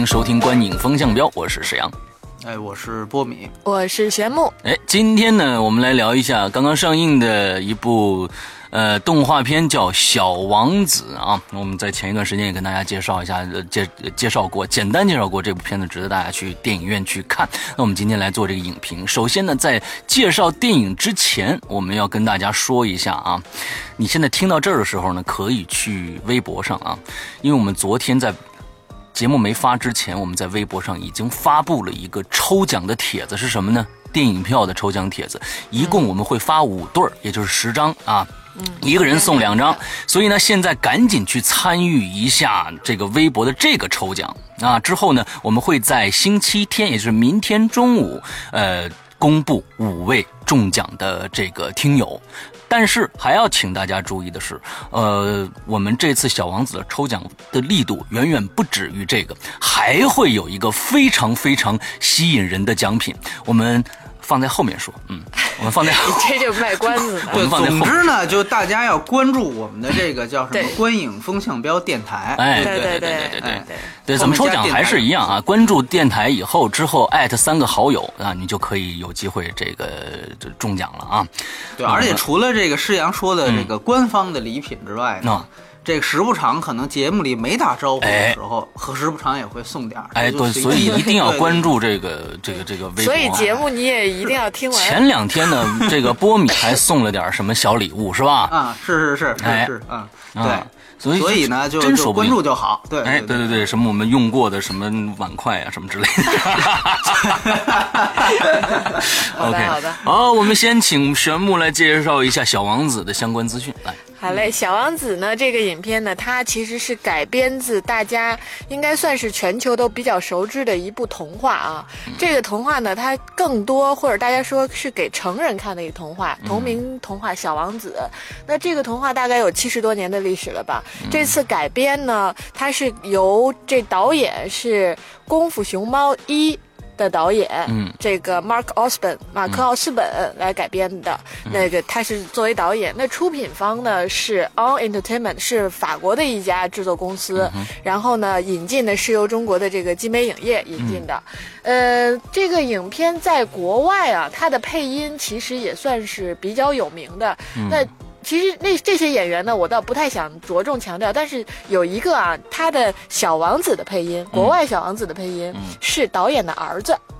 迎收听观影风向标，我是石阳。哎，我是波米。我是玄木，哎，今天呢，我们来聊一下刚刚上映的一部呃动画片，叫《小王子》啊。我们在前一段时间也跟大家介绍一下，呃介介绍过，简单介绍过这部片子，值得大家去电影院去看。那我们今天来做这个影评。首先呢，在介绍电影之前，我们要跟大家说一下啊，你现在听到这儿的时候呢，可以去微博上啊，因为我们昨天在节目没发之前，我们在微博上已经发布了一个抽奖的帖子，是什么呢？电影票的抽奖帖子，一共我们会发五对儿，也就是十张啊。一个人送两张，所以呢，现在赶紧去参与一下这个微博的这个抽奖啊！之后呢，我们会在星期天，也就是明天中午，呃，公布五位中奖的这个听友。但是还要请大家注意的是，呃，我们这次小王子的抽奖的力度远远不止于这个，还会有一个非常非常吸引人的奖品，我们放在后面说，嗯，我们放在后 这就卖关子呢。对，我们放在后总之呢，就大家要关注我们的这个叫什么对“观影风向标”电台。哎，对对对对对对对，怎么抽奖还是一样啊？关注电台以后之后艾特三个好友啊，你就可以有机会这个这中奖了啊！对，而且除了这个施阳说的这个官方的礼品之外呢，这个时不常可能节目里没打招呼的时候，和时不常也会送点儿。哎，对，所以一定要关注这个这个这个微博啊。所以节目你也一定要听完。前两天呢，这个波米还送了点什么小礼物是吧？啊，是是是哎是是，嗯，啊对。所以所以呢，就就关真说不定注就好。对，哎，对对对，什么我们用过的什么碗筷啊，什么之类的。好的 OK，好的好，我们先请玄木来介绍一下《小王子》的相关资讯。来，好嘞，《小王子》呢，这个影片呢，它其实是改编自大家应该算是全球都比较熟知的一部童话啊。这个童话呢，它更多或者大家说是给成人看的一个童话，同名童话《小王子》。那这个童话大概有七十多年的历史了吧？这次改编呢，它是由这导演是《功夫熊猫一》。的导演，嗯。这个 Mark Osborn 马克奥斯本来改编的，那个他是作为导演，那出品方呢是 On Entertainment，是法国的一家制作公司，然后呢引进的是由中国的这个金美影业引进的，呃，这个影片在国外啊，它的配音其实也算是比较有名的，那。其实那这些演员呢，我倒不太想着重强调，但是有一个啊，他的小王子的配音，国外小王子的配音、是导演的儿子。嗯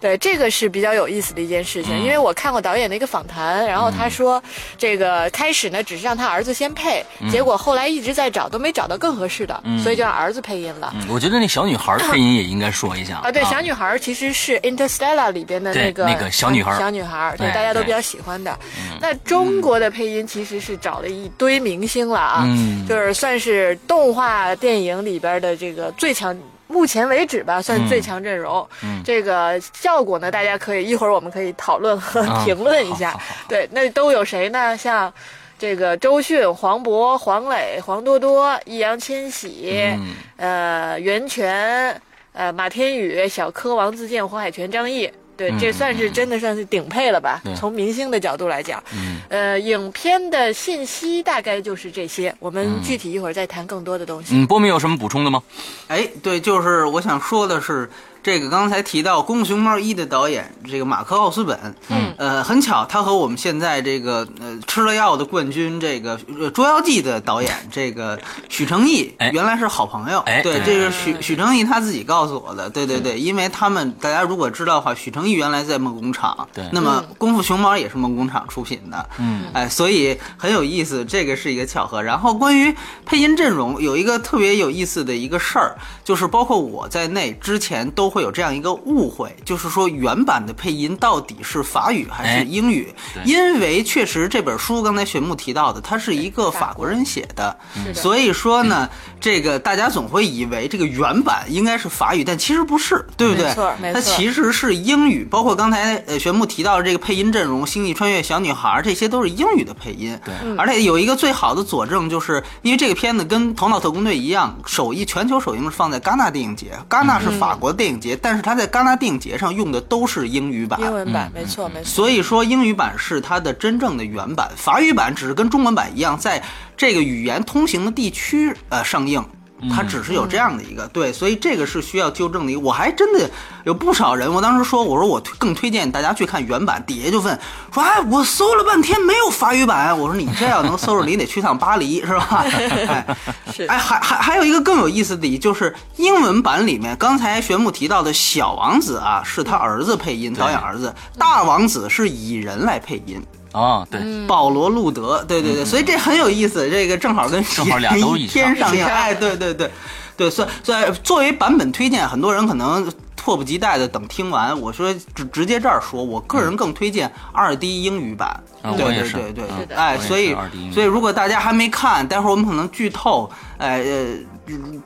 对，这个是比较有意思的一件事情，因为我看过导演的一个访谈，然后他说，这个开始呢只是让他儿子先配，结果后来一直在找，都没找到更合适的，所以就让儿子配音了。嗯，我觉得那小女孩配音也应该说一下。啊，对，小女孩其实是《Interstellar》里边的那个那个小女孩。小女孩，对，大家都比较喜欢的。那中国的配音其实是找了一堆明星了啊，嗯。就是算是动画电影里边的这个最强。目前为止吧，算最强阵容。嗯这个效果呢，大家可以一会儿我们可以讨论和啊 评论一下。对，那都有谁呢？像这个周迅、黄渤、黄磊、黄多多、易烊千玺，嗯呃，袁泉，呃，马天宇、小柯、王自健、黄海泉、张译。对，嗯这算是真的算是顶配了吧？对从明星的角度来讲，嗯呃，影片的信息大概就是这些，我们具体一会儿再谈更多的东西。嗯，波米有什么补充的吗？哎，对，就是我想说的是，这个刚才提到《功夫熊猫一》的导演这个马克奥斯本，嗯，呃，很巧，他和我们现在这个呃吃了药的冠军这个呃《捉妖记》的导演这个许成义哎，原来是好朋友。哎对，哎这是许许成义他自己告诉我的。对对对，因为他们大家如果知道的话，许成义原来在梦工厂，对那么《功夫熊猫》也是梦工厂出品的，嗯，哎，所以很有意思，这个是一个巧合。然后关于配音阵容，有一个特别有意思的一个事儿，就是包括我在内，之前都会有这样一个误会，就是说原版的配音到底是法语还哎是英语？对因为确实这本书刚才玄牧提到的，它是一个法国人写的，的所以说呢，这个大家总会以为这个原版应该是法语，但其实不是，对不对？没错没它错其实是英语，包括刚才呃玄牧提到的这个配音阵容，《星际穿越小女孩》这些都是英语的配音。对而且有一个最好的佐证，就是因为这个片子跟《头脑特工队》一样，首映全球首映是放在戛纳电影节，戛纳是法国电影节，但是它在戛纳电影节上用的都是英语版。英文版，没错没错。所以说，英语版是它的真正的原版，法语版只是跟中文版一样，在这个语言通行的地区呃上映。它只是有这样的一个对，所以这个是需要纠正的。我还真的有不少人，我当时说，我说我推更推荐大家去看原版，底下就问说，哎，我搜了半天没有法语版，我说你这要能搜着，你得去趟巴黎是吧？哎，是哎，还还还有一个更有意思的，就是英文版里面，刚才玄牧提到的小王子啊，是他儿子配音，导演儿子；大王子是蚁人来配音，啊，对，保罗·路德，对对对，所以这很有意思，这个正好跟正好俩都一一天上映，哎，对对对，对，所以所以作为版本推荐，很多人可能迫不及待的等听完，我说直直接这儿说，我个人更推荐二 D 英语版，对啊我也是。对对对嗯哎，所以是 2D 英语。所以如果大家还没看，待会儿我们可能剧透，哎呃。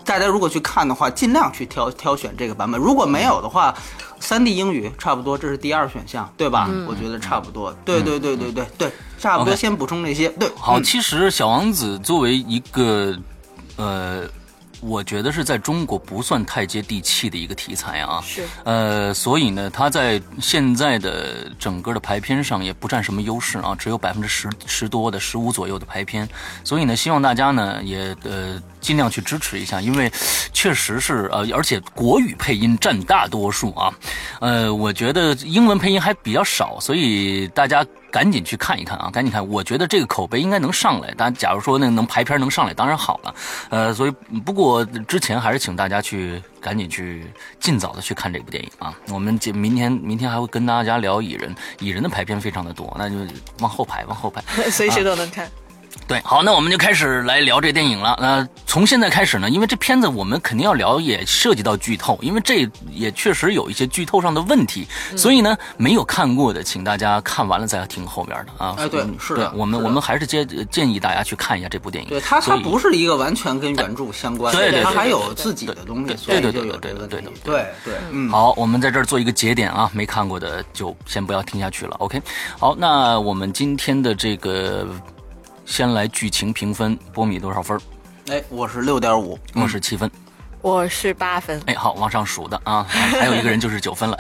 大家如果去看的话，尽量去挑挑选这个版本。如果没有的话，三 D 英语差不多，这是第二选项，对吧？我觉得差不多。对对对对对对，差不多。先补充这些。对，好，嗯其实小王子作为一个，呃，我觉得是在中国不算太接地气的一个题材啊。是呃，所以呢，它在现在的整个的排片上也不占什么优势啊，只有百分之十十多的十五左右的排片。所以呢，希望大家呢也呃尽量去支持一下，因为确实是呃，而且国语配音占大多数啊。呃，我觉得英文配音还比较少，所以大家。赶紧去看一看啊！赶紧看，我觉得这个口碑应该能上来。但假如说那能排片能上来，当然好了。呃，所以不过之前还是请大家去赶紧去尽早的去看这部电影啊。我们今明天明天还会跟大家聊蚁人，蚁人的排片非常的多，那就往后排，往后排。随时都能看。对，好，那我们就开始来聊这电影了。那从现在开始呢，因为这片子我们肯定要聊，也涉及到剧透，因为这也确实有一些剧透上的问题，所以呢，没有看过的，请大家看完了再听后边的啊。哎对嗯是的对我们我们还是建建议大家去看一下这部电影。对它，它不是一个完全跟原著相关的，对对对它还有自己的东西，对所以对对对对对对。对对，嗯，好，我们在这儿做一个节点啊，没看过的就先不要听下去了。OK，好，那我们今天的这个先来剧情评分，波米多少分儿？哎，我是六点五，我是七分。我是八分，哎，好，往上数的啊，还有一个人就是九分了。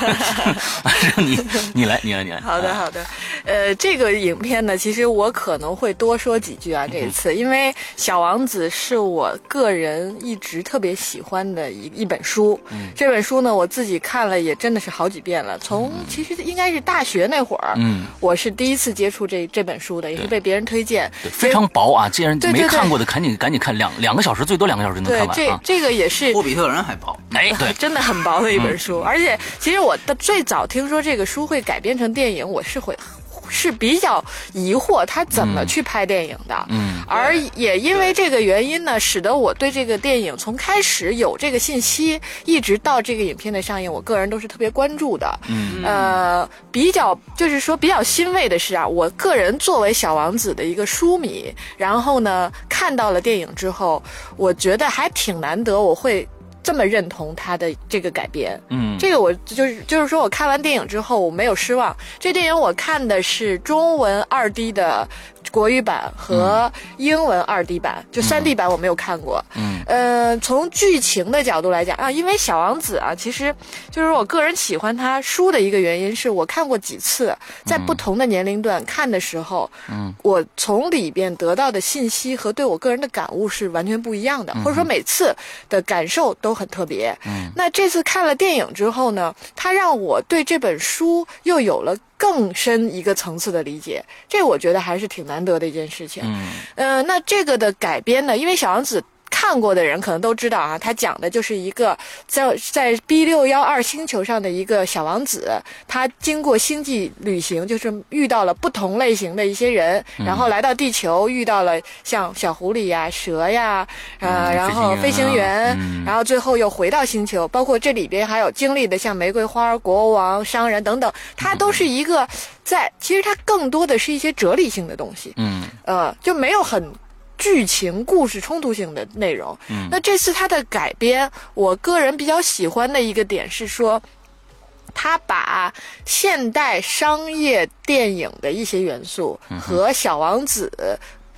你你来，你来，你来。好的，好的。呃，这个影片呢，其实我可能会多说几句啊，这一次，因为《小王子》是我个人一直特别喜欢的一一本书。嗯，这本书呢，我自己看了也真的是好几遍了。从其实应该是大学那会儿，嗯，我是第一次接触这这本书的，也是被别人推荐，对非常薄啊，既然没看过的，赶紧赶紧看，两两个小时，最多两个小时就能对这。这个也是霍比特人还薄。哎，对，真的很薄的一本书，而且其实我的最早听说这个书会改编成电影，我是会。是比较疑惑他怎么去拍电影的，嗯，而也因为这个原因呢，使得我对这个电影从开始有这个信息，一直到这个影片的上映，我个人都是特别关注的。嗯，呃，比较就是说比较欣慰的是啊，我个人作为小王子的一个书迷，然后呢看到了电影之后，我觉得还挺难得，我会。这么认同他的这个改编，嗯这个我就是就是说我看完电影之后我没有失望。这电影我看的是中文二 D 的国语版和英文二 D 版，就三 D 版我没有看过。嗯，呃，从剧情的角度来讲啊，因为小王子啊，其实就是我个人喜欢他书的一个原因，是我看过几次，在不同的年龄段看的时候，嗯，我从里边得到的信息和对我个人的感悟是完全不一样的，或者说每次的感受都很特别。嗯，那这次看了电影之后呢，它让我对这本书又有了更深一个层次的理解，这我觉得还是挺难得的一件事情。嗯呃，那这个的改编呢，因为小王子。看过的人可能都知道啊，他讲的就是一个在在 B 六幺二星球上的一个小王子，他经过星际旅行，就是遇到了不同类型的一些人，然后来到地球，遇到了像小狐狸呀、蛇呀，呃，嗯然后飞飞行员然后最后又回到星球，包括这里边还有经历的像玫瑰花、国王、商人等等，它都是一个在，其实它更多的是一些哲理性的东西，嗯。呃，就没有很剧情、故事冲突性的内容。嗯，那这次它的改编，我个人比较喜欢的一个点是说，他把现代商业电影的一些元素和《小王子》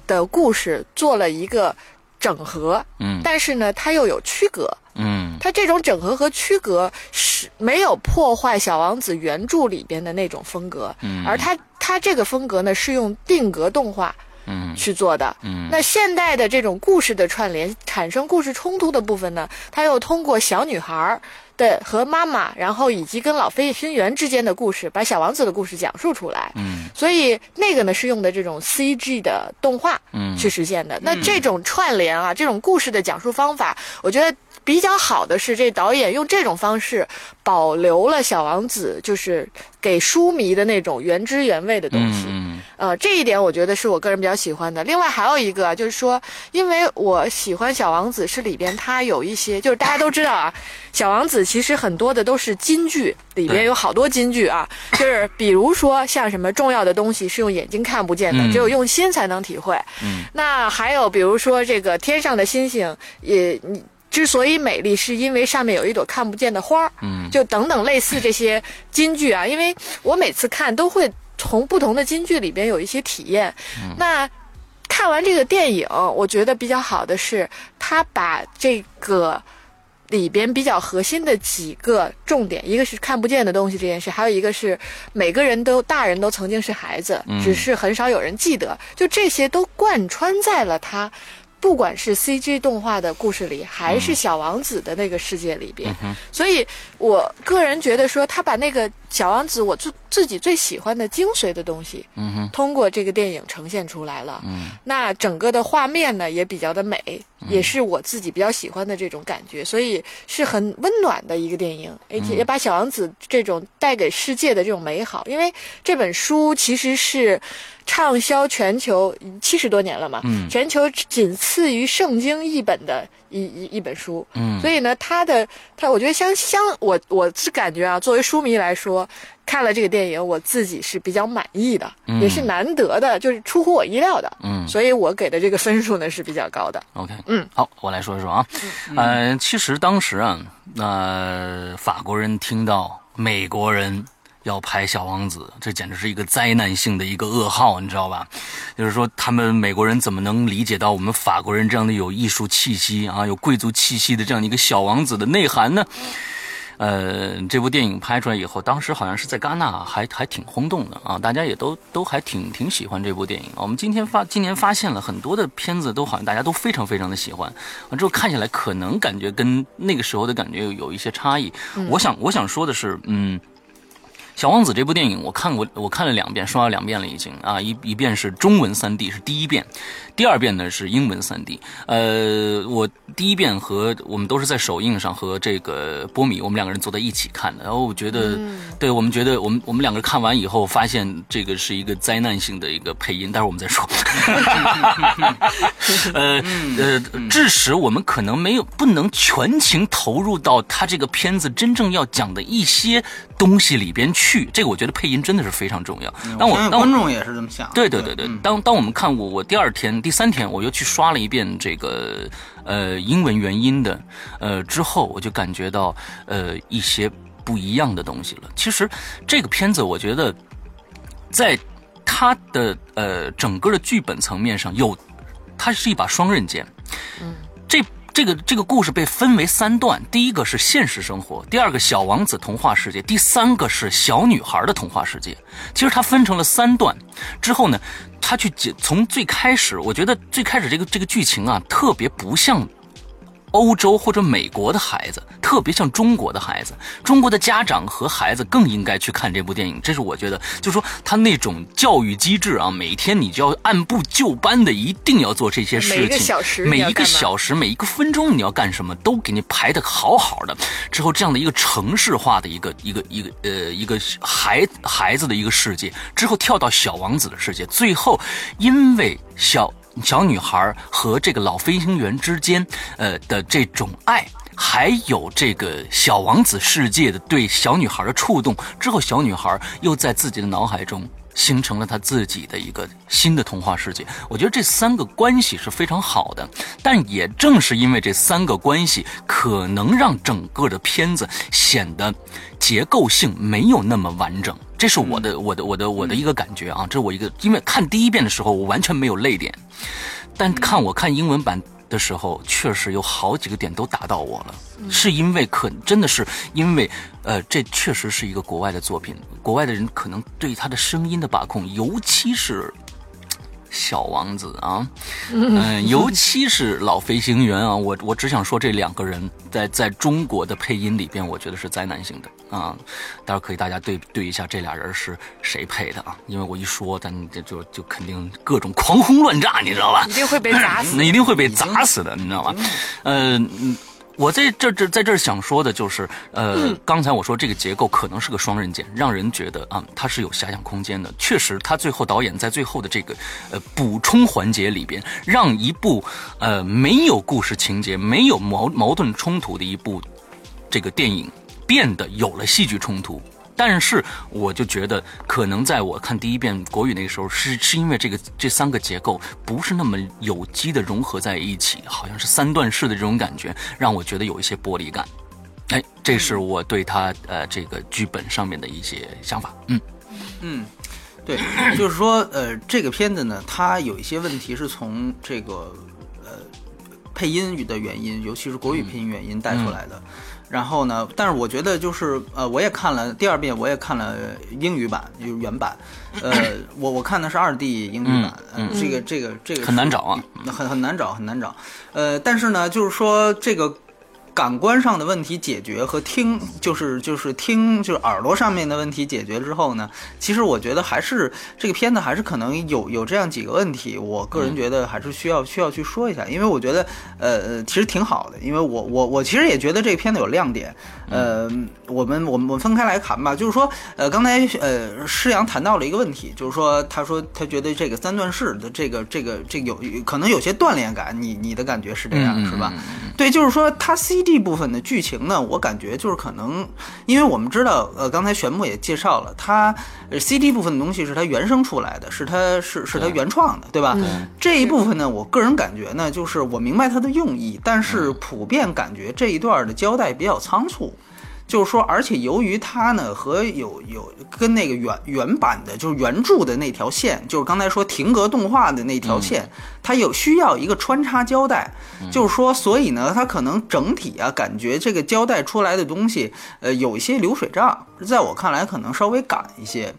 的故事做了一个整合，嗯。但是呢，它又有区隔。嗯。它这种整合和区隔是没有破坏《小王子》原著里边的那种风格，嗯。而它它这个风格呢是用定格动画嗯去做的。嗯那现代的这种故事的串联，产生故事冲突的部分呢，它又通过小女孩儿的和妈妈，然后以及跟老飞行员之间的故事，把小王子的故事讲述出来。嗯所以那个呢是用的这种 CG 的动画嗯去实现的。那这种串联啊，这种故事的讲述方法，我觉得比较好的是这导演用这种方式保留了小王子，就是给书迷的那种原汁原味的东西。嗯呃，这一点我觉得是我个人比较喜欢的。另外还有一个啊就是说，因为我喜欢小王子是里边它有一些，就是大家都知道啊，小王子其实很多的都是金句，里边有好多金句啊，就是比如说像什么重要的东西是用眼睛看不见的，嗯只有用心才能体会。嗯，那还有比如说这个天上的星星也你。之所以美丽，是因为上面有一朵看不见的花儿。嗯就等等类似这些金句啊，因为我每次看都会从不同的金句里边有一些体验。那看完这个电影，我觉得比较好的是，他把这个里边比较核心的几个重点，一个是看不见的东西这件事，还有一个是每个人都大人都曾经是孩子，只是很少有人记得，就这些都贯穿在了他。不管是 CG 动画的故事里，还是小王子的那个世界里边，所以我个人觉得说，他把那个小王子我自自己最喜欢的精髓的东西，嗯哼。通过这个电影呈现出来了。嗯。那整个的画面呢也比较的美，也是我自己比较喜欢的这种感觉，所以是很温暖的一个电影，而且也把小王子这种带给世界的这种美好，因为这本书其实是畅销全球七十多年了嘛，嗯。全球仅次于圣经一本的一一一本书，嗯。所以呢，它的它，我觉得相相我我是感觉啊，作为书迷来说，看了这个电影，我自己是比较满意的，嗯。也是难得的，就是出乎我意料的，嗯。所以我给的这个分数呢是比较高的。，OK，嗯，好，我来说一说啊，呃，其实当时啊，呃，法国人听到美国人要拍小王子，这简直是一个灾难性的一个噩耗，你知道吧？就是说，他们美国人怎么能理解到我们法国人这样的有艺术气息啊、有贵族气息的这样一个小王子的内涵呢？呃，这部电影拍出来以后，当时好像是在戛纳还还挺轰动的啊，大家也都都还挺挺喜欢这部电影。我们今天发今年发现了很多的片子，都好像大家都非常非常的喜欢，完之后看起来可能感觉跟那个时候的感觉有有一些差异。我想我想说的是，嗯。小王子这部电影我看过，我看了两遍，刷了两遍了已经啊，一一遍是中文三 D 是第一遍，第二遍呢是英文三 D。呃，我第一遍和我们都是在首映上和这个波米，我们两个人坐在一起看的，然后我觉得，对我们觉得我们我们两个看完以后发现这个是一个灾难性的一个配音，待会儿我们再说。呃 呃，致使我们可能没有不能全情投入到他这个片子真正要讲的一些东西里边去。这个我觉得配音真的是非常重要。当我观众也是这么想。对对对对，嗯当当我们看我我第二天、第三天，我又去刷了一遍这个呃英文原音的，呃之后我就感觉到呃一些不一样的东西了。其实这个片子，我觉得在它的呃整个的剧本层面上有，它是一把双刃剑。嗯，这。这个这个故事被分为三段，第一个是现实生活，第二个小王子童话世界，第三个是小女孩的童话世界。其实它分成了三段，之后呢，他去解从最开始，我觉得最开始这个这个剧情啊，特别不像欧洲或者美国的孩子，特别像中国的孩子，中国的家长和孩子更应该去看这部电影。这是我觉得，就说他那种教育机制啊，每天你就要按部就班的，一定要做这些事情，每一个小时每一个小时、每一个分钟你要干什么，都给你排的好好的。之后这样的一个城市化的一个一个一个呃一个孩孩子的一个世界，之后跳到小王子的世界，最后因为小小女孩和这个老飞行员之间呃的这种爱。还有这个小王子世界的对小女孩的触动之后，小女孩又在自己的脑海中形成了他自己的一个新的童话世界。我觉得这三个关系是非常好的，但也正是因为这三个关系，可能让整个的片子显得结构性没有那么完整。这是我的我的我的我的一个感觉啊，这是我一个，因为看第一遍的时候我完全没有泪点，但看我看英文版的时候，确实有好几个点都打到我了，是因为可真的是因为，呃，这确实是一个国外的作品，国外的人可能对他的声音的把控，尤其是。小王子啊，嗯，尤其是老飞行员啊，我我只想说这两个人在在中国的配音里边，我觉得是灾难性的啊。待会儿可以大家对对一下这俩人是谁配的啊？因为我一说，咱这就就肯定各种狂轰乱炸，你知道吧？一定会被砸死那。一定会被砸死的，你知道吗？呃，嗯我在这这在这儿想说的就是，呃，刚才我说这个结构可能是个双刃剑，让人觉得啊，它是有遐想空间的。确实，他最后导演在最后的这个呃补充环节里边，让一部呃没有故事情节、没有矛矛盾冲突的一部这个电影变得有了戏剧冲突。但是我就觉得，可能在我看第一遍国语那个时候，是是因为这个这三个结构不是那么有机的融合在一起，好像是三段式的这种感觉，让我觉得有一些剥离感。哎，这是我对他呃这个剧本上面的一些想法。嗯嗯，对，就是说，呃，这个片子呢，它有一些问题是从这个呃配音的原因，尤其是国语配音原因带出来的。然后呢，但是我觉得就是呃，我也看了第二遍，我也看了英语版，就是原版。呃，我我看的是二 D 英语版，嗯这个这个这个很难找啊，很很难找，很难找。呃，但是呢，就是说这个感官上的问题解决和听，就是就是听，就是耳朵上面的问题解决之后呢，其实我觉得还是这个片子还是可能有有这样几个问题，我个人觉得还是需要需要去说一下，因为我觉得呃呃其实挺好的，因为我我我其实也觉得这个片子有亮点，呃，我们我们我们分开来谈吧，就是说呃刚才呃施阳谈到了一个问题，就是说他说他觉得这个三段式的这个这个这个有可能有些锻炼感，你你的感觉是这样、嗯是吧？对，就是说它 CD 部分的剧情呢，我感觉就是可能，因为我们知道，呃，刚才玄牧也介绍了，它呃 CD 部分的东西是它原生出来的，是它是是它原创的，对吧？这一部分呢，我个人感觉呢，就是我明白它的用意，但是普遍感觉这一段的交代比较仓促。就是说，而且由于它呢和有有跟那个原原版的，就是原著的那条线，就是刚才说停格动画的那条线，它有需要一个穿插交代。就是说，所以呢，它可能整体啊，感觉这个交代出来的东西，呃，有一些流水账，在我看来可能稍微赶一些。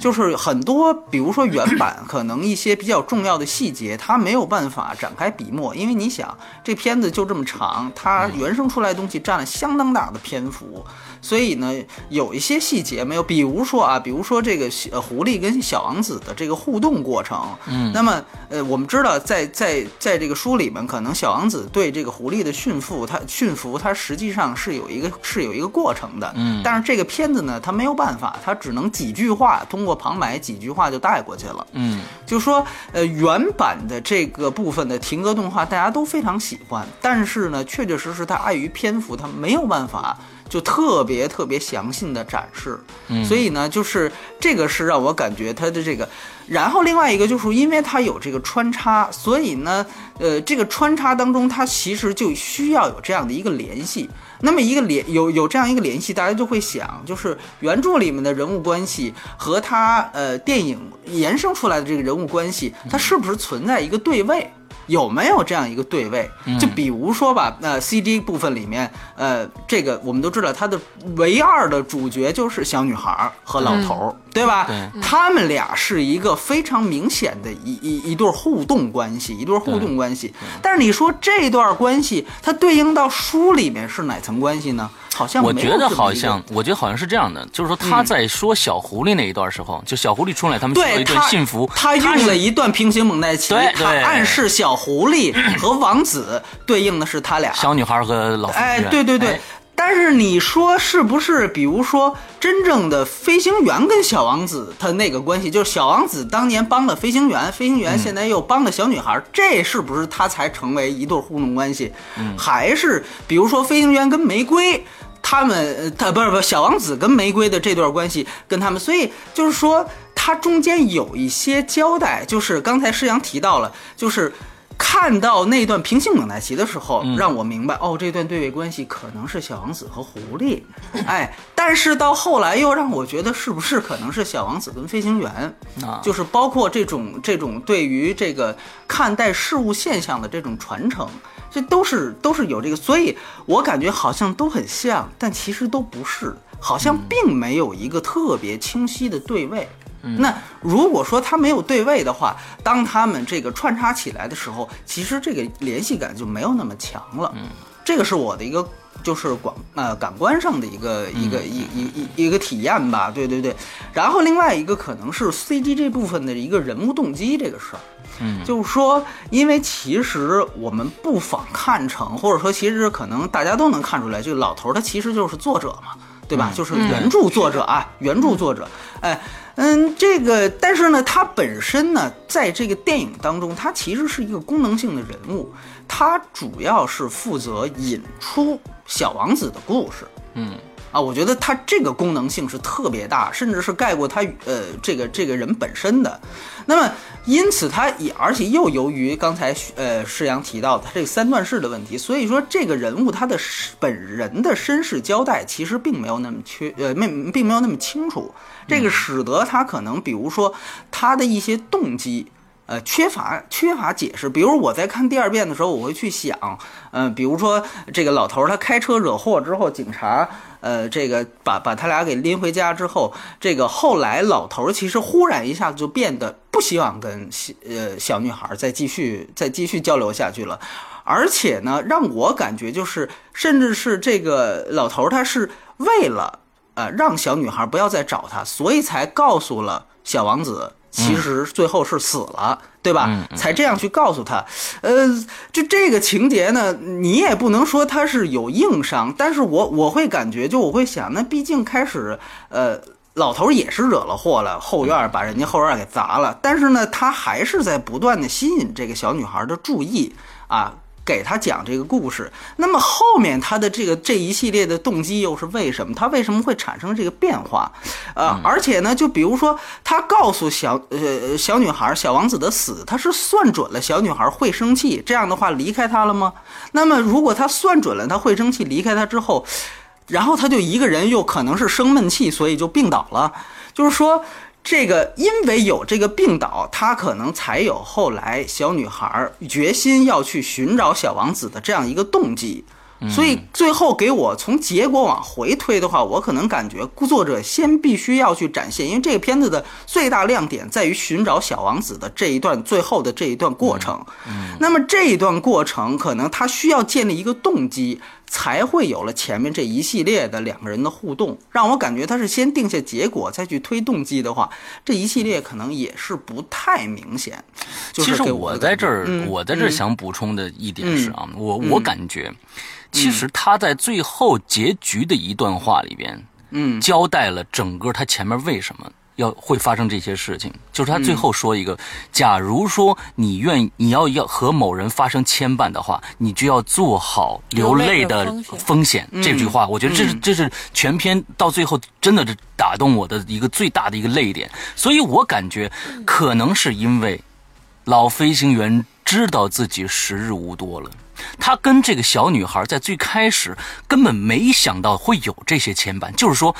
就是很多，比如说原版可能一些比较重要的细节，它没有办法展开笔墨，因为你想，这片子就这么长，它原生出来的东西占了相当大的篇幅。所以呢，有一些细节没有，比如说啊，比如说这个呃狐狸跟小王子的这个互动过程，嗯，那么呃，我们知道在在在这个书里面，可能小王子对这个狐狸的驯服，他驯服他实际上是有一个是有一个过程的，嗯，但是这个片子呢，它没有办法，它只能几句话通过旁白几句话就带过去了，嗯，就说呃原版的这个部分的停格动画大家都非常喜欢，但是呢，确确实实它碍于篇幅，它没有办法。就特别特别详细的展示，所以呢，就是这个是让我感觉它的这个，然后另外一个就是因为它有这个穿插，所以呢，呃，这个穿插当中它其实就需要有这样的一个联系。那么一个联有有这样一个联系，大家就会想，就是原著里面的人物关系和他呃电影延伸出来的这个人物关系，它是不是存在一个对位？有没有这样一个对位？就比如说吧，呃，CD 部分里面，呃，这个我们都知道，它的唯二的主角就是小女孩和老头儿，对吧？对他们俩是一个非常明显的一一一对互动关系，一对互动关系。但是你说这段关系，它对应到书里面是哪层关系呢？好像我觉得好像，我觉得好像是这样的，就是说他在说小狐狸那一段时候，就小狐狸出来，他们说了一段幸福，他用了一段平行蒙太奇，对他暗示小狐狸和王子对应的是他俩。小女孩和老哎，对对对。哎但是你说是不是？比如说，真正的飞行员跟小王子他那个关系，就是小王子当年帮了飞行员，飞行员现在又帮了小女孩，这是不是他才成为一对互动关系？还是比如说飞行员跟玫瑰？他们呃他不是不是小王子跟玫瑰的这段关系跟他们，所以就是说它中间有一些交代，就是刚才施阳提到了，就是看到那段平行蒙太奇的时候，让我明白哦，这段对位关系可能是小王子和狐狸，哎，但是到后来又让我觉得是不是可能是小王子跟飞行员，啊。就是包括这种这种对于这个看待事物现象的这种传承。这都是都是有这个，所以我感觉好像都很像，但其实都不是，好像并没有一个特别清晰的对位。那如果说它没有对位的话，当他们这个穿插起来的时候，其实这个联系感就没有那么强了。嗯这个是我的一个就是广呃感官上的一个一个一一一一个体验吧。对对对，然后另外一个可能是 CG 这部分的一个人物动机这个事儿。嗯，就是说，因为其实我们不妨看成，或者说其实可能大家都能看出来，这个老头儿他其实就是作者嘛，对吧？就是原著作者啊，原著作者。哎，嗯，这个，但是呢，他本身呢，在这个电影当中，他其实是一个功能性的人物，他主要是负责引出小王子的故事。嗯啊，我觉得他这个功能性是特别大，甚至是盖过他呃这个这个人本身的。那么，因此他也而且又由于刚才呃世阳提到他这个三段式的问题，所以说这个人物他的本人的身世交代其实并没有那么缺呃没并没有那么清楚，这个使得他可能比如说他的一些动机。呃，缺乏缺乏解释。比如我在看第二遍的时候，我会去想，嗯、比如说这个老头儿他开车惹祸之后，警察呃这个把把他俩给拎回家之后，这个后来老头儿其实忽然一下子就变得不希望跟呃小女孩再继续再继续交流下去了，而且呢，让我感觉就是，甚至是这个老头儿他是为了呃让小女孩不要再找他，所以才告诉了小王子。其实最后是死了，对吧？才这样去告诉他，呃，就这个情节呢，你也不能说他是有硬伤，但是我我会感觉，就我会想，那毕竟开始，呃，老头也是惹了祸了，后院把人家后院给砸了，但是呢，他还是在不断的吸引这个小女孩的注意啊。给他讲这个故事，那么后面他的这个这一系列的动机又是为什么？他为什么会产生这个变化？呃，而且呢，就比如说他告诉小呃小女孩小王子的死，他是算准了小女孩会生气，这样的话离开他了吗？那么如果他算准了他会生气，离开他之后，然后他就一个人又可能是生闷气，所以就病倒了，就是说。这个因为有这个病倒，他可能才有后来小女孩决心要去寻找小王子的这样一个动机。所以最后给我从结果往回推的话，我可能感觉作者先必须要去展现，因为这个片子的最大亮点在于寻找小王子的这一段最后的这一段过程。那么这一段过程，可能他需要建立一个动机，才会有了前面这一系列的两个人的互动。让我感觉他是先定下结果再去推动机的话，这一系列可能也是不太明显。就是其实我在这儿，嗯。我在这儿嗯。想补充的一点是啊，我嗯。我感觉，其实他在最后结局的一段话里边，嗯。交代了整个他前面为什么要会发生这些事情。就是他最后说一个，假如说你愿你要要和某人发生牵绊的话，你就要做好流泪的风险风险。这句话，我觉得这是这是全篇到最后真的是打动我的一个最大的一个泪点。所以我感觉可能是因为老飞行员知道自己时日无多了。他跟这个小女孩在最开始根本没想到会有这些牵绊，就是说，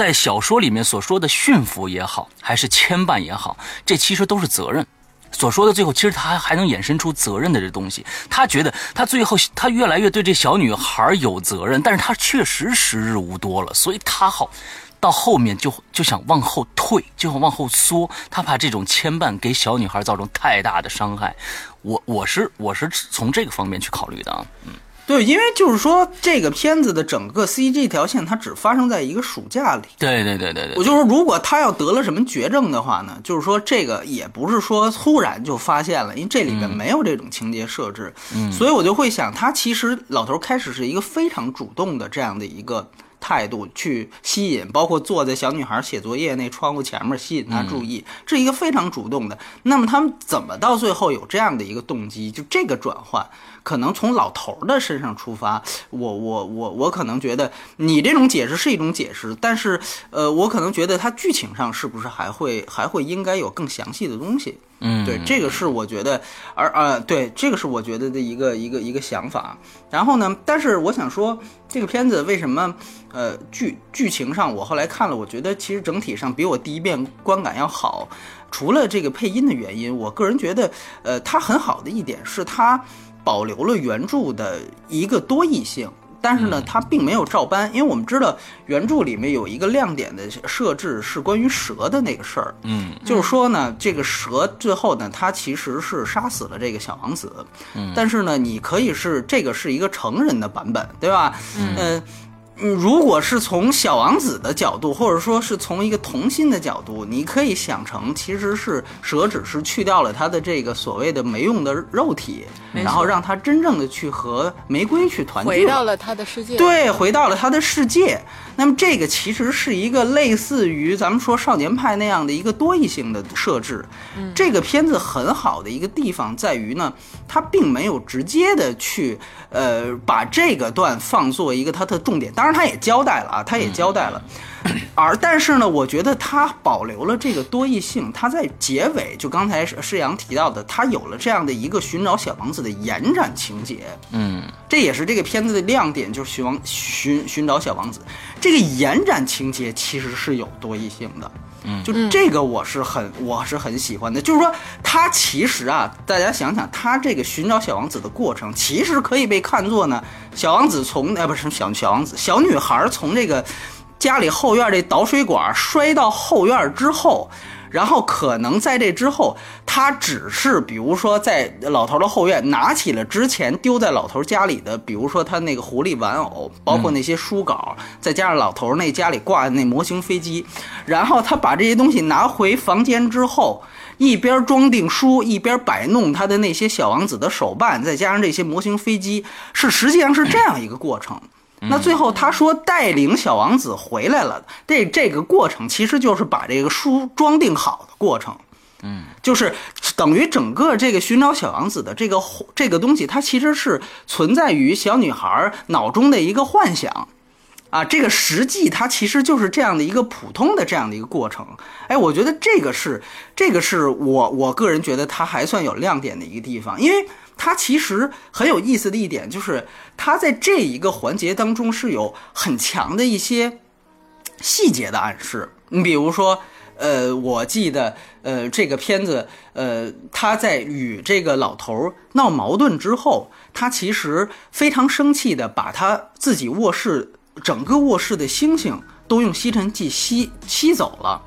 在小说里面所说的驯服也好，还是牵绊也好，这其实都是责任。所说的最后，其实他还能衍生出责任的这东西。他觉得他最后他越来越对这小女孩有责任，但是他确实时日无多了，所以他好到后面就就想往后退，就想往后缩，他怕这种牵绊给小女孩造成太大的伤害。我我是我是从这个方面去考虑的啊，嗯。对，因为就是说，这个片子的整个 CG 条线，它只发生在一个暑假里。对对对对对，我就说，如果他要得了什么绝症的话呢，就是说这个也不是说突然就发现了，因为这里面没有这种情节设置，嗯所以我就会想，他其实老头开始是一个非常主动的这样的一个态度去吸引，包括坐在小女孩写作业那窗户前面吸引她注意，这是一个非常主动的。那么他们怎么到最后有这样的一个动机？就这个转换。可能从老头儿的身上出发，我我我我可能觉得你这种解释是一种解释，但是呃，我可能觉得它剧情上是不是还会还会应该有更详细的东西？嗯，对，这个是我觉得，而呃，对，这个是我觉得的一个一个一个想法。然后呢，但是我想说，这个片子为什么呃剧剧情上我后来看了，我觉得其实整体上比我第一遍观感要好。除了这个配音的原因，我个人觉得，呃，它很好的一点是它保留了原著的一个多义性。但是呢，它并没有照搬，因为我们知道原著里面有一个亮点的设置是关于蛇的那个事儿，嗯，就是说呢，这个蛇最后呢，它其实是杀死了这个小王子，嗯，但是呢，你可以是这个是一个成人的版本，对吧？嗯。如果是从小王子的角度，或者说是从一个童心的角度，你可以想成其实是蛇只是去掉了他的这个所谓的没用的肉体，然后让他真正的去和玫瑰去团聚回到了他的世界。，对，回到了他的世界。那么这个其实是一个类似于咱们说少年派那样的一个多义性的设置。这个片子很好的一个地方在于呢，它并没有直接的去呃把这个段放作一个它的重点，当然它也交代了啊，他也交代了。而但是呢，我觉得他保留了这个多义性，他在结尾就刚才施阳提到的，他有了这样的一个寻找小王子的延展情节。嗯这也是这个片子的亮点，就是寻王寻寻找小王子。这个延展情节其实是有多义性的，嗯就这个我是很我是很喜欢的。就是说，他其实啊，大家想想，他这个寻找小王子的过程，其实可以被看作呢，小王子从哎不是小小王子，小女孩从这个家里后院这导水管摔到后院之后。然后可能在这之后，他只是比如说在老头的后院拿起了之前丢在老头家里的，比如说他那个狐狸玩偶，包括那些书稿，再加上老头那家里挂的那模型飞机，然后他把这些东西拿回房间之后。一边装订书，一边摆弄他的那些小王子的手办，再加上这些模型飞机，是实际上是这样一个过程。那最后他说带领小王子回来了，这这个过程其实就是把这个书装订好的过程。嗯，就是等于整个这个寻找小王子的这个这个东西，它其实是存在于小女孩脑中的一个幻想。啊，这个实际它其实就是这样的一个普通的这样的一个过程。哎，我觉得这个是这个是我我个人觉得它还算有亮点的一个地方，因为它其实很有意思的一点就是它在这一个环节当中是有很强的一些细节的暗示。你比如说，呃，我记得，呃，这个片子，呃，他在与这个老头闹矛盾之后，他其实非常生气的把他自己卧室整个卧室的星星都用吸尘器吸吸走了。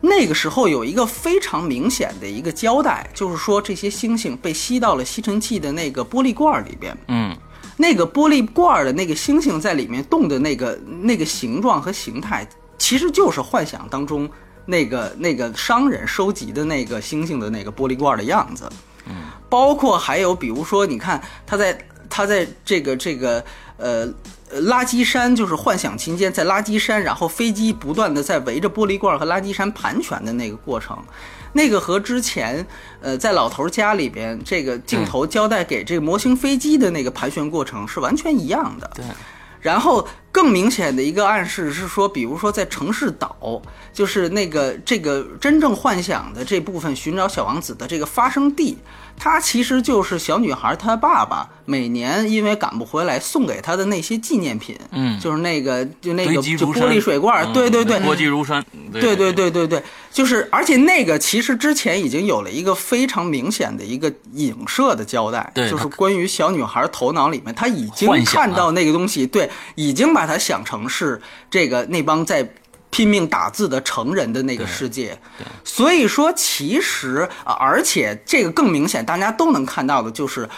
那个时候有一个非常明显的一个交代，就是说这些星星被吸到了吸尘器的那个玻璃罐儿里边。嗯那个玻璃罐儿的那个星星在里面动的那个那个形状和形态，其实就是幻想当中那个那个商人收集的那个星星的那个玻璃罐儿的样子。嗯，包括还有比如说，你看他在他在这个这个呃。呃，垃圾山就是幻想期间在垃圾山，然后飞机不断的在围着玻璃罐和垃圾山盘旋的那个过程，那个和之前呃在老头家里边这个镜头交代给这个模型飞机的那个盘旋过程是完全一样的。对，然后更明显的一个暗示是说，比如说在城市岛，就是那个这个真正幻想的这部分寻找小王子的这个发生地，它其实就是小女孩她爸爸每年因为赶不回来送给她的那些纪念品，嗯。就是那个就那个就玻璃水罐，嗯对对对，国际如山，对对对对。对，就是，而且那个其实之前已经有了一个非常明显的一个影射的交代，对就是关于小女孩头脑里面，她已经看到那个东西，对，已经把它想成是这个那帮在拼命打字的成人的那个世界。所以说，其实，啊而且这个更明显，大家都能看到的就是。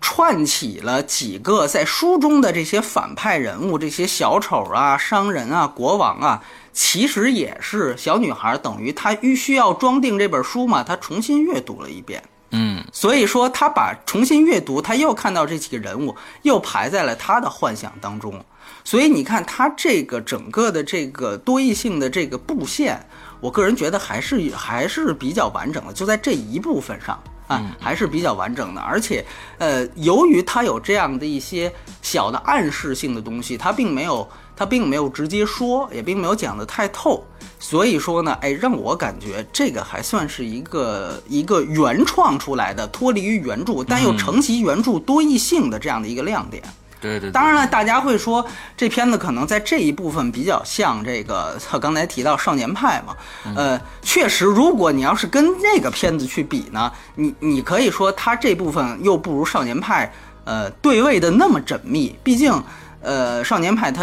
串起了几个在书中的这些反派人物，这些小丑啊、商人啊、国王啊，其实也是小女孩，等于她必须要装订这本书嘛，她重新阅读了一遍。嗯，所以说，她把重新阅读，她又看到这几个人物，又排在了她的幻想当中。所以你看，它这个整个的这个多义性的这个布线，我个人觉得还是还是比较完整的，就在这一部分上啊，还是比较完整的。而且，呃，由于它有这样的一些小的暗示性的东西，它并没有它并没有直接说，也并没有讲得太透。所以说呢，哎，让我感觉这个还算是一个一个原创出来的，脱离于原著，但又承袭原著多义性的这样的一个亮点。对对对，当然了，大家会说这片子可能在这一部分比较像这个，刚才提到《少年派》嘛，呃，确实，如果你要是跟那个片子去比呢，你你可以说它这部分又不如《少年派》呃对位的那么缜密，毕竟呃，《少年派》它。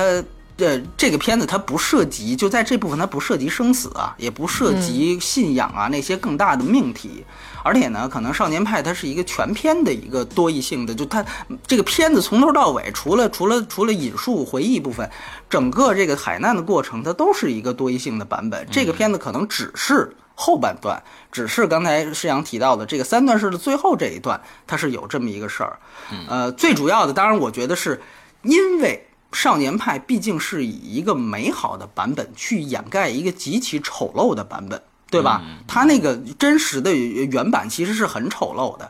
呃，这个片子它不涉及，就在这部分它不涉及生死啊，也不涉及信仰啊、那些更大的命题，而且呢，可能《少年派》它是一个全篇的一个多义性的，就它这个片子从头到尾，除了除了除了引述回忆部分，整个这个海难的过程，它都是一个多义性的版本。这个片子可能只是后半段，只是刚才施阳提到的这个三段式的最后这一段，它是有这么一个事儿。呃，最主要的，当然我觉得是因为。少年派毕竟是以一个美好的版本去掩盖一个极其丑陋的版本，对吧？它那个真实的原版其实是很丑陋的，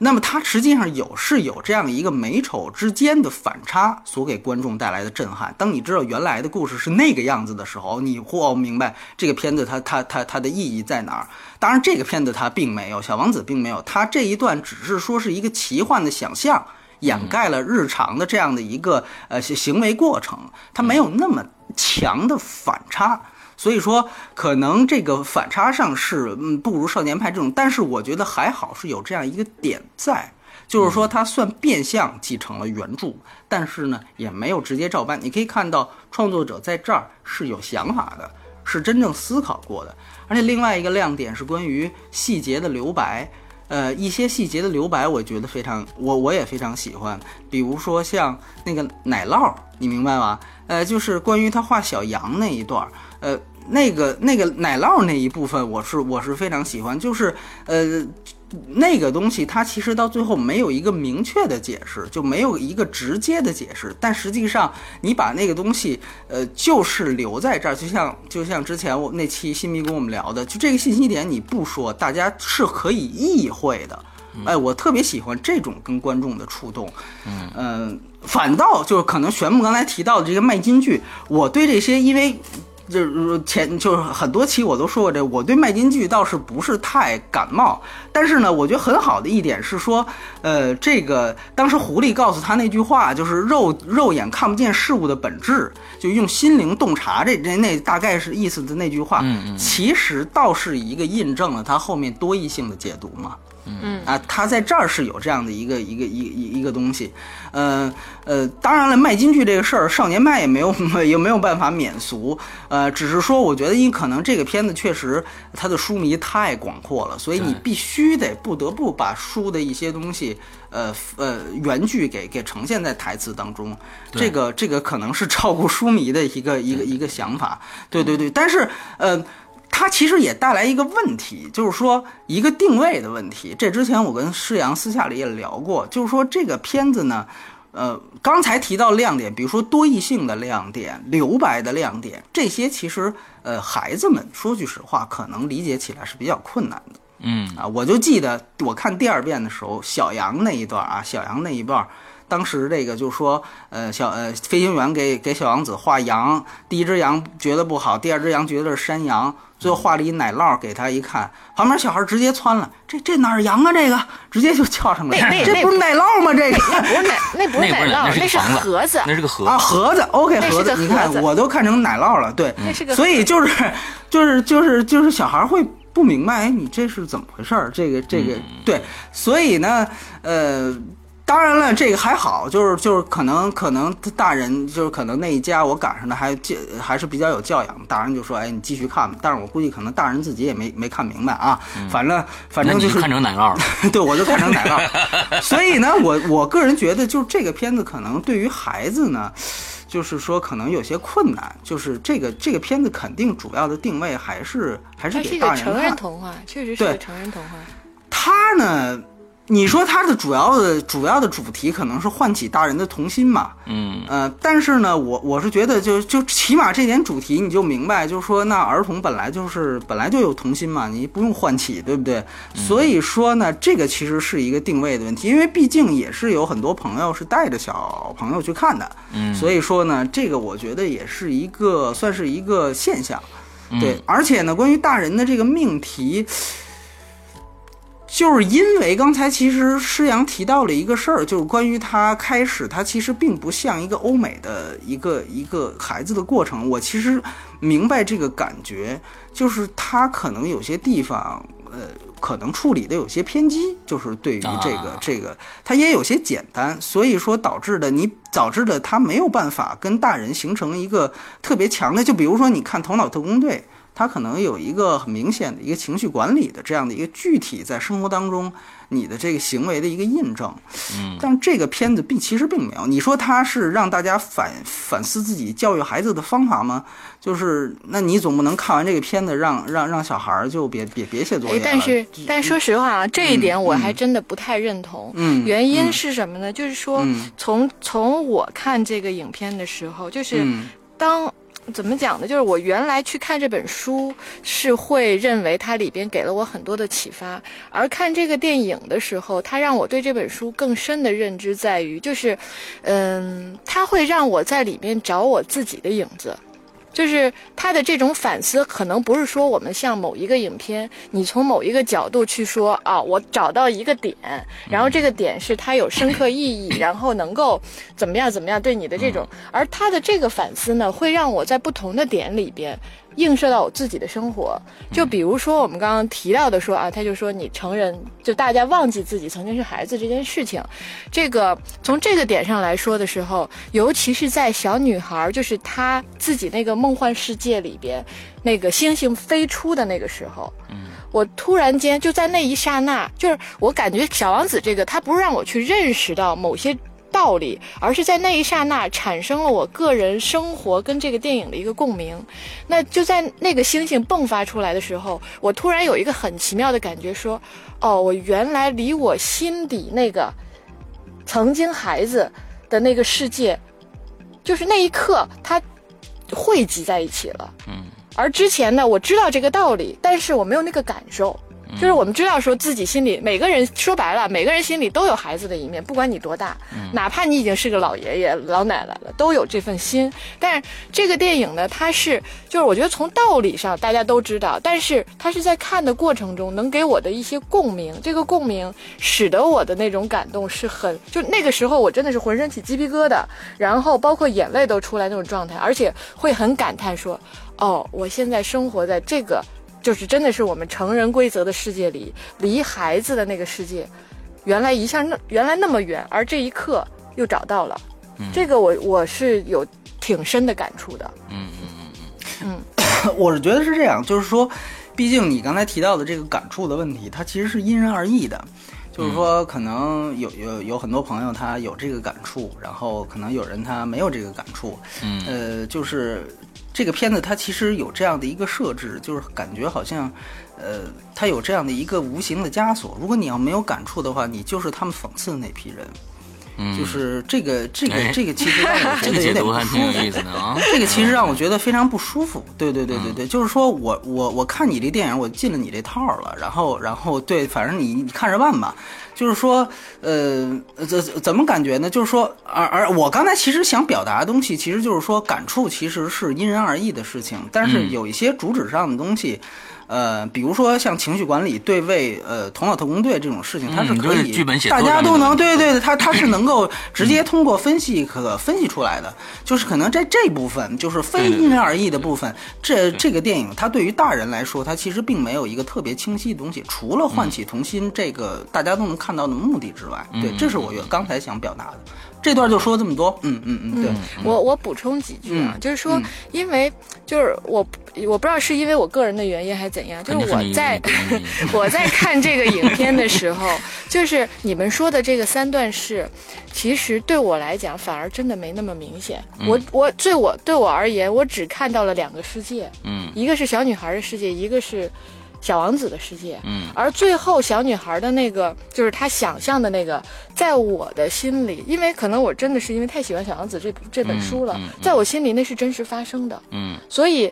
那么它实际上有是有这样一个美丑之间的反差所给观众带来的震撼。当你知道原来的故事是那个样子的时候，你或明白这个片子它它它它的意义在哪儿。当然，这个片子它并没有，小王子并没有，它这一段只是说是一个奇幻的想象。掩盖了日常的这样的一个呃行为过程，它没有那么强的反差，所以说可能这个反差上是嗯不如少年派这种，但是我觉得还好是有这样一个点在，就是说它算变相继承了原著，但是呢也没有直接照搬。你可以看到创作者在这儿是有想法的，是真正思考过的，而且另外一个亮点是关于细节的留白。呃，一些细节的留白，我觉得非常，我我也非常喜欢。比如说像那个奶酪，你明白吗？呃，就是关于他画小羊那一段，呃，那个那个奶酪那一部分，我是我是非常喜欢。就是呃，那个东西它其实到最后没有一个明确的解释，就没有一个直接的解释。但实际上，你把那个东西，呃，就是留在这儿，就像就像之前我那期新迷跟我们聊的，就这个信息点你不说，大家是可以意会的。哎，我特别喜欢这种跟观众的触动。嗯、反倒就是可能玄牧刚才提到的这个卖金句，我对这些因为。就是前就是很多期我都说过这，我对麦金句倒是不是太感冒，但是呢，我觉得很好的一点是说，呃，这个当时狐狸告诉他那句话，就是肉肉眼看不见事物的本质，就用心灵洞察这这那大概是意思的那句话，其实倒是一个印证了他后面多义性的解读嘛。嗯。啊，他在这儿是有这样的一个一个一一一个东西，呃呃，当然了，卖京剧这个事儿，少年卖也没有 也没有办法免俗，呃，只是说，我觉得因可能这个片子确实它的书迷太广阔了，所以你必须得不得不把书的一些东西，呃呃原句给给呈现在台词当中，这个这个可能是照顾书迷的一个一个一个想法，对对对，但是呃。它其实也带来一个问题，就是说一个定位的问题。这之前我跟施阳私下里也聊过，就是说这个片子呢，呃，刚才提到亮点，比如说多义性的亮点、留白的亮点，这些其实呃孩子们说句实话，可能理解起来是比较困难的。嗯啊，我就记得我看第二遍的时候，小杨那一段啊，小杨那一段，当时这个就说，呃，小呃飞行员给给小王子画羊，第一只羊觉得不好，第二只羊觉得是山羊，最后画了一奶酪给他一看，旁边小孩直接窜了，这这哪儿羊啊？这个直接就叫上来那那，这不是奶酪吗？这个。那不是奶，那不是奶酪，那是盒子。那是个盒啊，盒子，OK，盒子，你看我都看成奶酪了，对，那是个所以就是就是就是就是小孩会不明白，哎，你这是怎么回事儿？这个这个、对，所以呢，呃。当然了，这个还好，就是就是可能可能大人就是可能那一家我赶上的还教还是比较有教养，大人就说，哎，你继续看吧。但是我估计可能大人自己也没没看明白啊，反正反正就是看成奶酪了。对，我就看成奶酪。所以呢，我我个人觉得，就是这个片子可能对于孩子呢，就是说可能有些困难。就是这个这个片子肯定主要的定位还是还是给大人一个成人。童话，确实是成人童话。它呢，你说它的主要的主要的主题可能是唤起大人的童心嘛？嗯，呃，但是呢，我我是觉得就就起码这点主题你就明白，就是说那儿童本来就是本来就有童心嘛，你不用唤起，对不对？所以说呢，这个其实是一个定位的问题，因为毕竟也是有很多朋友是带着小朋友去看的，嗯所以说呢，这个我觉得也是一个算是一个现象，对，而且呢，关于大人的这个命题。就是因为刚才其实施阳提到了一个事儿，就是关于他开始，他其实并不像一个欧美的一个一个孩子的过程。我其实明白这个感觉，就是他可能有些地方，呃，可能处理的有些偏激，就是对于这个、啊这个，他也有些简单，所以说导致的你导致的他没有办法跟大人形成一个特别强的，就比如说你看《头脑特工队》。他可能有一个很明显的一个情绪管理的这样的一个具体在生活当中你的这个行为的一个印证，嗯，但这个片子并其实并没有。你说他是让大家反反思自己教育孩子的方法吗？就是那你总不能看完这个片子让让让小孩儿就别别别写作业了。，哎但是但说实话啊，这一点嗯我还真的不太认同。嗯原因嗯是什么呢？就是说嗯，从从我看这个影片的时候，就是嗯当。怎么讲呢？就是我原来去看这本书，是会认为它里边给了我很多的启发，而看这个电影的时候，它让我对这本书更深的认知在于，就是，嗯，它会让我在里面找我自己的影子。就是他的这种反思，可能不是说我们像某一个影片，你从某一个角度去说啊，我找到一个点，然后这个点是它有深刻意义，然后能够怎么样怎么样对你的这种，而他的这个反思呢，会让我在不同的点里边映射到我自己的生活。就比如说我们刚刚提到的说啊，他就说你成人，就大家忘记自己曾经是孩子这件事情，这个从这个点上来说的时候，尤其是在小女孩，就是她自己那个梦幻世界里边，那个星星飞出的那个时候，嗯，我突然间就在那一刹那，就是我感觉小王子这个，他不是让我去认识到某些。道理，而是在那一刹那产生了我个人生活跟这个电影的一个共鸣。那就在那个星星迸发出来的时候，我突然有一个很奇妙的感觉，说：“哦，我原来离我心底那个曾经孩子的那个世界，就是那一刻，它汇集在一起了。嗯，而之前呢，我知道这个道理，但是我没有那个感受。就是我们知道说自己心里每个人说白了，每个人心里都有孩子的一面，不管你多大，哪怕你已经是个老爷爷、老奶奶了，都有这份心。但是这个电影呢，它是就是我觉得从道理上大家都知道，但是它是在看的过程中能给我的一些共鸣，这个共鸣使得我的那种感动是很就那个时候我真的是浑身起鸡皮疙瘩，然后包括眼泪都出来那种状态，而且会很感叹说，哦，我现在生活在这个。就是真的是我们成人规则的世界里，离孩子的那个世界，原来一下那原来那么远，而这一刻又找到了，这个我我是有挺深的感触的。嗯嗯嗯嗯 我是觉得是这样，就是说，毕竟你刚才提到的这个感触的问题，它其实是因人而异的。就是说，可能有有有很多朋友他有这个感触，然后可能有人他没有这个感触。嗯呃，就是这个片子它其实有这样的一个设置，就是感觉好像，呃，它有这样的一个无形的枷锁。如果你要没有感触的话，你就是他们讽刺的那批人。就是这个这个哎这个其实让我 这个解觉得有点不舒服。这个其实让我觉得非常不舒服。对对对对嗯对，就是说我我我看你这电影，我进了你这套了，然后然后对，反正你你看着办吧。就是说，呃，怎怎么感觉呢？就是说，而而我刚才其实想表达的东西，其实就是说，感触其实是因人而异的事情，但是嗯有一些主旨上的东西。呃，比如说像情绪管理、对位、呃，头脑特工队这种事情，它是嗯可以，就是剧本写大家都能对对对，它它是能够直接通过分析可分析出来的。就是可能在这部分，就是非因人而异的部分，这这个电影它对于大人来说，它其实并没有一个特别清晰的东西，除了唤起童心这个大家都能看到的目的之外，对，这是我刚才想表达的。这段就说这么多，嗯嗯嗯，对，我我补充几句啊，嗯就是说，因为就是我我不知道是因为我个人的原因还是怎样，就是我在 我在看这个影片的时候，就是你们说的这个三段式，其实对我来讲反而真的没那么明显。我我对我对我而言，我只看到了两个世界，嗯。一个是小女孩的世界，一个是小王子的世界。嗯而最后小女孩的那个，就是她想象的那个，在我的心里，因为可能我真的是因为太喜欢小王子这这本书了，嗯嗯嗯在我心里那是真实发生的。嗯所以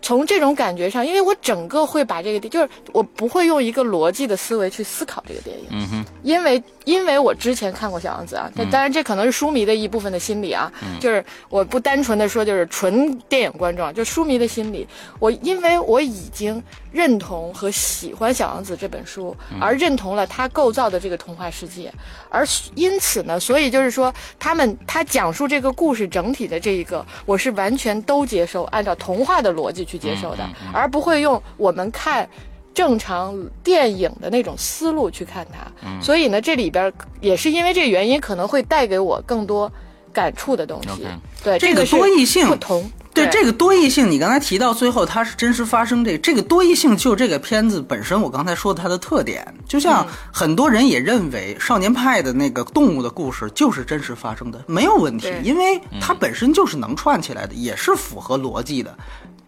从这种感觉上，因为我整个会把这个电，就是我不会用一个逻辑的思维去思考这个电影，嗯哼因为因为我之前看过小王子啊，那当然这可能是书迷的一部分的心理啊，就是我不单纯的说就是纯电影观众啊，就书迷的心理，我因为我已经认同和喜欢小王子这本书，而认同了他构造的这个童话世界，而因此呢，所以就是说他们他讲述这个故事整体的这一个，我是完全都接受，按照童话的逻辑去接受的，而不会用我们看。正常电影的那种思路去看它，所以呢，这里边也是因为这个原因，可能会带给我更多感触的东西。对，这个多异性不同。对这个多异性，你刚才提到最后它是真实发生这这个多异性，就这个片子本身，我刚才说的它的特点，就像很多人也认为少年派的那个动物的故事就是真实发生的，没有问题，因为它本身就是能串起来的，也是符合逻辑的。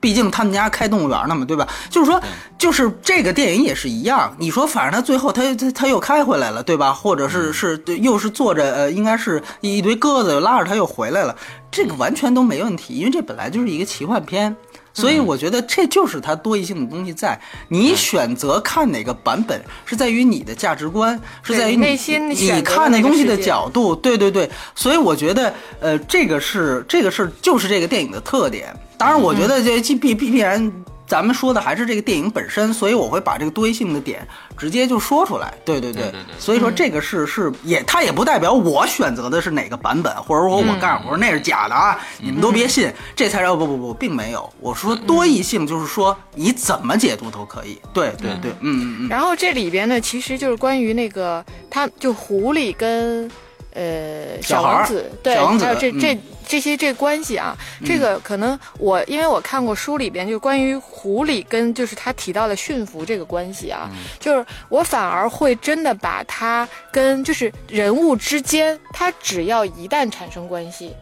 毕竟他们家开动物园呢嘛，对吧？就是说，就是这个电影也是一样。你说，反正他最后他他他又开回来了，对吧？或者是是又是坐着呃，应该是一堆鸽子拉着他又回来了，这个完全都没问题，因为这本来就是一个奇幻片。所以我觉得这就是它多义性的东西在。你选择看哪个版本，是在于你的价值观，是在于你内心你看的东西的角度。对对对，所以我觉得，呃，这个是这个是就是这个电影的特点。当然，我觉得这既必必必然。咱们说的还是这个电影本身，所以我会把这个多义性的点直接就说出来。对对对，对对对所以说这个是是也，它也不代表我选择的是哪个版本，或者说我干，我说那是假的啊，你们都别信，这才叫不不不，并没有。我说多义性就是说你怎么解读都可以。对对对，嗯嗯嗯。然后这里边呢，其实就是关于那个，他就狐狸跟呃小王子，对，小王子还有这嗯这这些这关系啊，这个可能我因为我看过书里边，就关于狐狸跟就是他提到的驯服这个关系啊，就是我反而会真的把它跟就是人物之间，它只要一旦产生关系，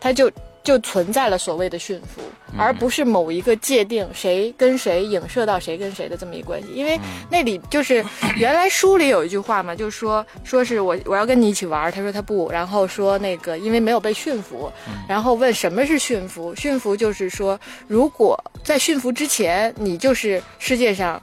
它就就存在了所谓的驯服，而不是某一个界定谁跟谁影射到谁跟谁的这么一个关系。因为那里就是原来书里有一句话嘛，就是说说是我我要跟你一起玩，他说他不，然后说那个因为没有被驯服，然后问什么是驯服？驯服就是说，如果在驯服之前，你就是世界上。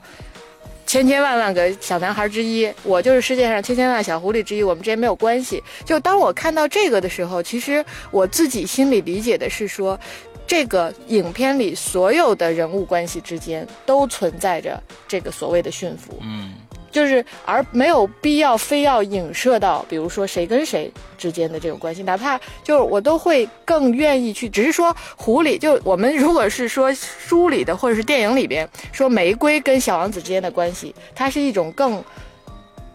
千千万万个小男孩之一，我就是世界上千千万小狐狸之一，我们之间没有关系。就当我看到这个的时候，其实我自己心里理解的是说，这个影片里所有的人物关系之间都存在着这个所谓的驯服，嗯就是而没有必要非要影射到，比如说谁跟谁之间的这种关系，哪怕就是我都会更愿意去，只是说狐狸，就我们如果是说书里的或者是电影里边说玫瑰跟小王子之间的关系，它是一种更。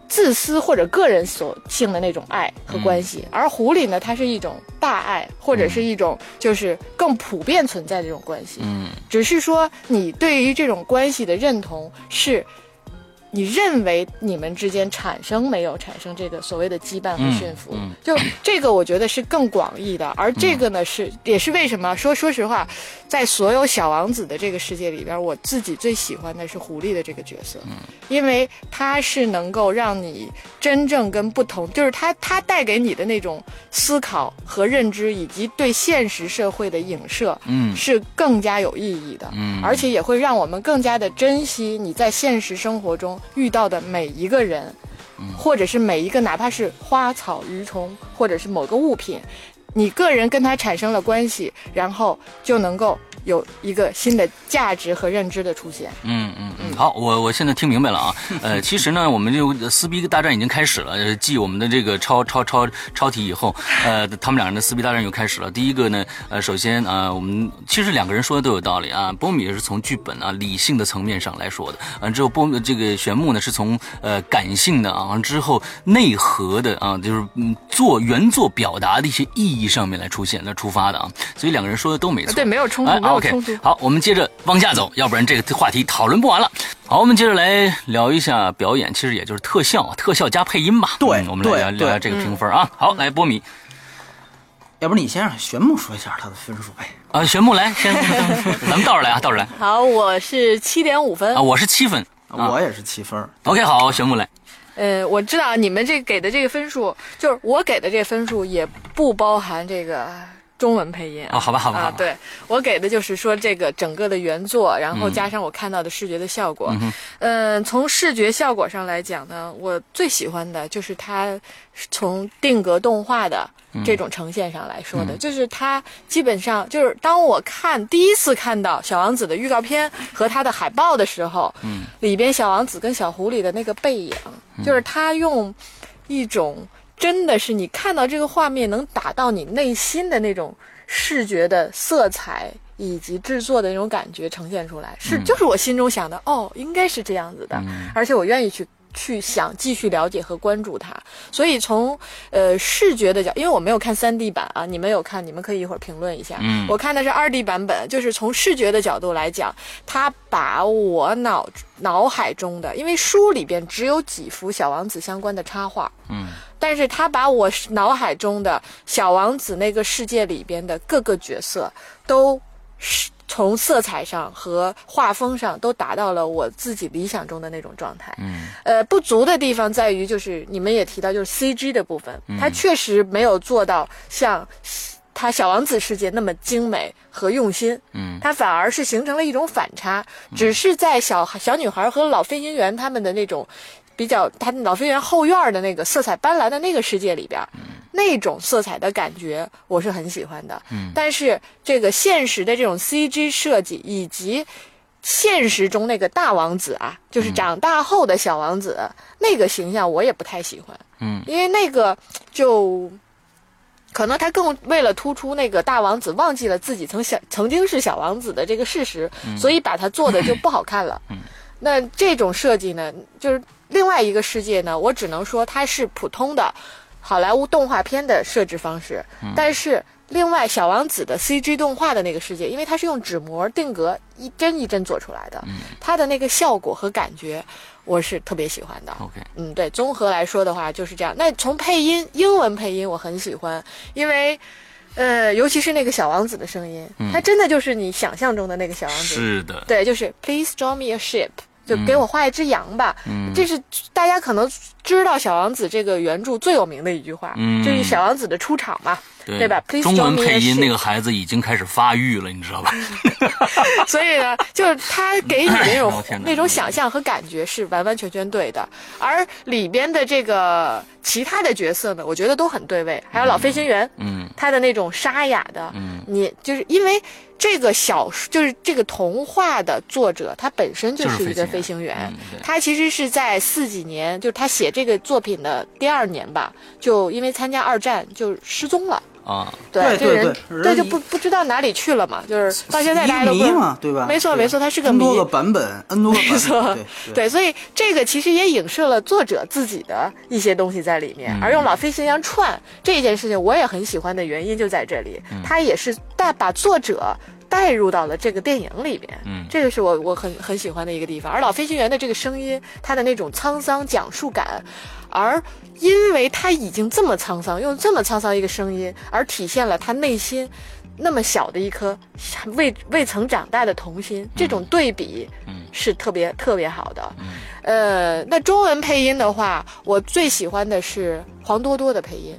自私或者个人所性的那种爱和关系，而狐狸呢，它是一种大爱，或者是一种就是更普遍存在的这种关系。嗯只是说你对于这种关系的认同是你认为你们之间产生没有产生这个所谓的羁绊和驯服？嗯就这个，我觉得是更广义的。而这个呢，是也是为什么说说实话，在所有小王子的这个世界里边，我自己最喜欢的是狐狸的这个角色，因为他是能够让你真正跟不同，就是他他带给你的那种思考和认知，以及对现实社会的影射，嗯。是更加有意义的，嗯。而且也会让我们更加的珍惜你在现实生活中遇到的每一个人，或者是每一个哪怕是花草鱼虫，或者是某个物品，你个人跟它产生了关系，然后就能够有一个新的价值和认知的出现。嗯嗯嗯，好，我我现在听明白了啊。呃，其实呢，我们就撕逼大战已经开始了。呃，继我们的这个超超超超题以后，呃，他们两人的撕逼大战又开始了。第一个呢，呃，首先啊、呃我们其实两个人说的都有道理啊。波米是从剧本啊理性的层面上来说的，完之后波这个玄木呢是从呃感性的啊，完之后内核的啊，就是嗯做原作表达的一些意义上面来出现来出发的啊。所以两个人说的都没错。对，没有冲突，哎没有 OK，冲突。好，我们接着往下走，要不然这个话题讨论不完了。好，我们接着来聊一下表演，其实也就是特效，特效加配音吧。对嗯我们来聊聊聊这个评分啊。好，来波米要不你先让玄木说一下他的分数呗？啊，玄木来，先咱们倒着来啊，倒着来好，我是七点五分啊，。我是七分。啊我也是七分。OK，好，玄木来。呃，我知道你们这给的这个分数，就是我给的这个分数也不包含这个中文配音啊。好吧好吧好吧，啊对我给的就是说这个整个的原作，然后加上我看到的视觉的效果。嗯、从视觉效果上来讲呢，我最喜欢的就是它从定格动画的。这种呈现上来说的，就是它基本上就是当我看第一次看到小王子的预告片和他的海报的时候，嗯，里边小王子跟小狐狸的那个背影，就是他用一种真的是你看到这个画面能打到你内心的那种视觉的色彩以及制作的那种感觉呈现出来，是就是我心中想的，哦，应该是这样子的，而且我愿意去。去想继续了解和关注它，所以从呃视觉的角，因为我没有看三 D 版啊，你们有看，你们可以一会儿评论一下。嗯。我看的是二 D 版本，就是从视觉的角度来讲，它把我脑脑海中的，因为书里边只有几幅小王子相关的插画，嗯但是他把我脑海中的小王子那个世界里边的各个角色，都是从色彩上和画风上都达到了我自己理想中的那种状态。嗯呃，不足的地方在于，就是你们也提到，就是 CG 的部分，它确实没有做到像他小王子世界那么精美和用心。嗯它反而是形成了一种反差，只是在小小女孩和老飞行员他们的那种比较，他们老飞园后院的那个色彩斑斓的那个世界里边，那种色彩的感觉我是很喜欢的。嗯但是这个现实的这种 CG 设计以及现实中那个大王子啊，就是长大后的小王子、那个形象，我也不太喜欢，嗯因为那个就。可能他更为了突出那个大王子忘记了自己曾小曾经是小王子的这个事实，所以把他做的就不好看了。那这种设计呢，就是另外一个世界呢，我只能说它是普通的好莱坞动画片的设置方式，但是。另外，小王子的 CG 动画的那个世界，因为它是用纸模定格一帧一帧做出来的，它的那个效果和感觉，我是特别喜欢的。，OK，嗯，对，综合来说的话就是这样。那从配音，英文配音我很喜欢，因为，呃，尤其是那个小王子的声音，他真的就是你想象中的那个小王子。是的，对，就是 Please draw me a ship，就给我画一只羊吧。嗯这是大家可能知道小王子这个原著最有名的一句话，嗯这是小王子的出场嘛。对对吧？Please 中文配音那个孩子已经开始发育了，你知道吧？所以呢，就是他给你的那种那种想象和感觉是完完全全对的，而里边的这个其他的角色呢，我觉得都很对位，还有老飞行员，嗯他的那种沙哑的，嗯你就是因为这个小说，就是这个童话的作者，他本身就就是是一个飞飞行员，嗯他其实是在四几年，就是他写这个作品的第二年吧，就因为参加二战就失踪了。啊，对，对对这个人对人一对就不不知道哪里去了嘛，就是到现在大家都不知道一个谜嘛，对吧？没错没错，他是个 N 谜多。个版本，N 多个版本，没错对，对 对，所以这个其实也影射了作者自己的一些东西在里面，而用老飞行员串这件事情，我也很喜欢的原因就在这里，他也是大把作者。带入到了这个电影里边。嗯这个是我我很很喜欢的一个地方。而老飞行员的这个声音，他的那种沧桑讲述感，而因为他已经这么沧桑，用这么沧桑一个声音，而体现了他内心那么小的一颗未未曾长大的童心，这种对比嗯是特别特别好的。呃，那中文配音的话，我最喜欢的是黄多多的配音。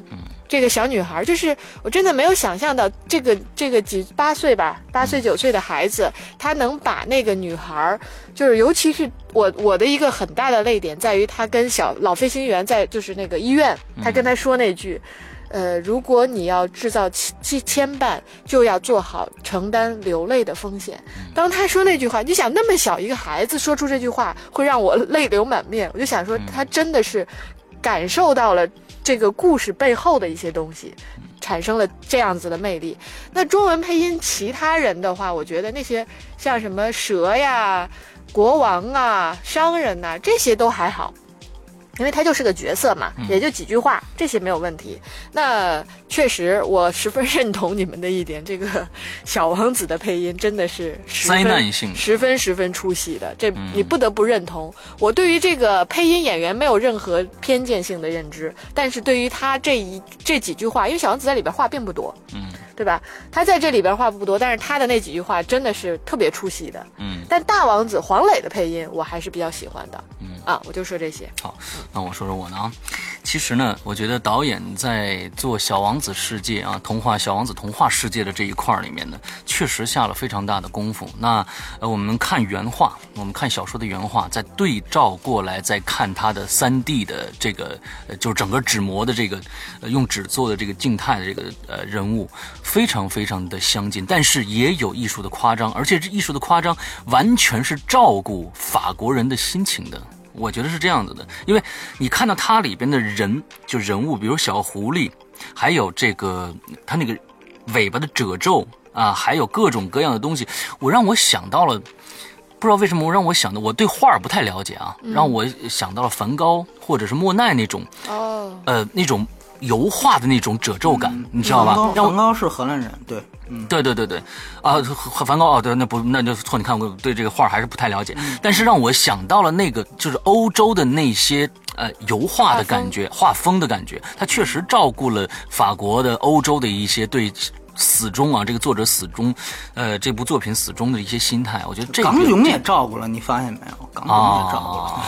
这个小女孩，就是我真的没有想象到，这个这个几八岁吧，八岁九岁的孩子，她能把那个女孩，就是尤其是我我的一个很大的泪点在于，他跟小老飞行员在就是那个医院，他跟他说那句。呃，如果你要制造牵牵绊，就要做好承担流泪的风险。当他说那句话，你想那么小一个孩子说出这句话，会让我泪流满面。我就想说，他真的是感受到了这个故事背后的一些东西，产生了这样子的魅力。那中文配音其他人的话，我觉得那些像什么蛇呀、国王啊、商人呐、这些都还好。因为他就是个角色嘛，也就几句话，这些没有问题。那确实，我十分认同你们的一点，这个小王子的配音真的是十分灾难性十分十分出戏的，这你不得不认同。我对于这个配音演员没有任何偏见性的认知，但是对于他这一这几句话，因为小王子在里边话并不多，嗯，对吧？他在这里边话不多，但是他的那几句话真的是特别出戏的。嗯，但大王子黄磊的配音我还是比较喜欢的。嗯啊，我就说这些。好，那我说说我呢啊。其实呢，我觉得导演在做小王子世界啊，童话小王子童话世界的这一块儿里面呢，确实下了非常大的功夫。那呃，我们看原画，我们看小说的原画，再对照过来，再看他的三 D 的这个，呃，就是整个纸模的这个，呃，用纸做的这个静态的这个呃人物，非常非常的相近，但是也有艺术的夸张，而且这艺术的夸张完全是照顾法国人的心情的。我觉得是这样子的，因为你看到它里边的人，就人物，比如小狐狸，还有这个它那个尾巴的褶皱啊，还有各种各样的东西，我让我想到了，不知道为什么，我让我想到，我对画儿不太了解啊，让我想到了梵高或者是莫奈那种，哦，呃，那种油画的那种褶皱感，你知道吧？梵？高让梵高是荷兰人，对，嗯，对对对对，啊，梵高哦，对，那不那就错，你看我对这个画还是不太了解，嗯。但是让我想到了那个就是欧洲的那些呃油画的感觉，画风的感觉，它确实照顾了法国的、欧洲的一些对死忠啊，这个作者死忠，呃，这部作品死忠的一些心态，我觉得这个港囧也照顾了，你发现没有？港囧也照顾了，啊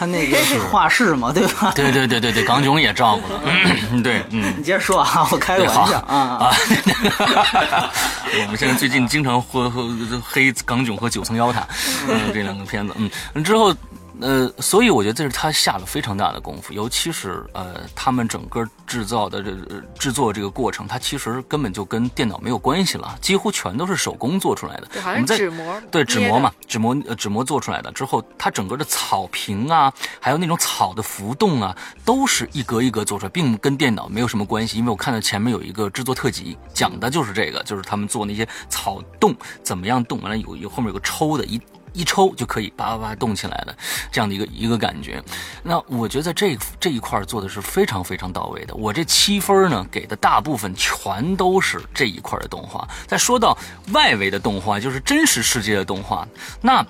他那个是画室嘛，对吧？对对对对对，港囧也照顾了，嗯对，嗯。你接着说啊，我开个玩笑啊啊啊！我们现在最近经常喝喝黑港囧和九层妖塔，嗯，这两个片子，嗯，之后。呃，所以我觉得这是他下了非常大的功夫，尤其是呃，他们整个制造的这、呃、制作这个过程，它其实根本就跟电脑没有关系了，几乎全都是手工做出来的。对，好像我们在纸模，对纸模嘛，纸模呃纸模做出来的之后，它整个的草坪啊，还有那种草的浮动啊，都是一格一格做出来，并跟电脑没有什么关系。因为我看到前面有一个制作特辑，讲的就是这个，就是他们做那些草动怎么样动，完了有有后面有个抽的一。一抽就可以叭叭叭动起来的，这样的一个一个感觉。那我觉得这这一块做的是非常非常到位的。我这七分呢给的大部分全都是这一块的动画。再说到外围的动画，就是真实世界的动画，那。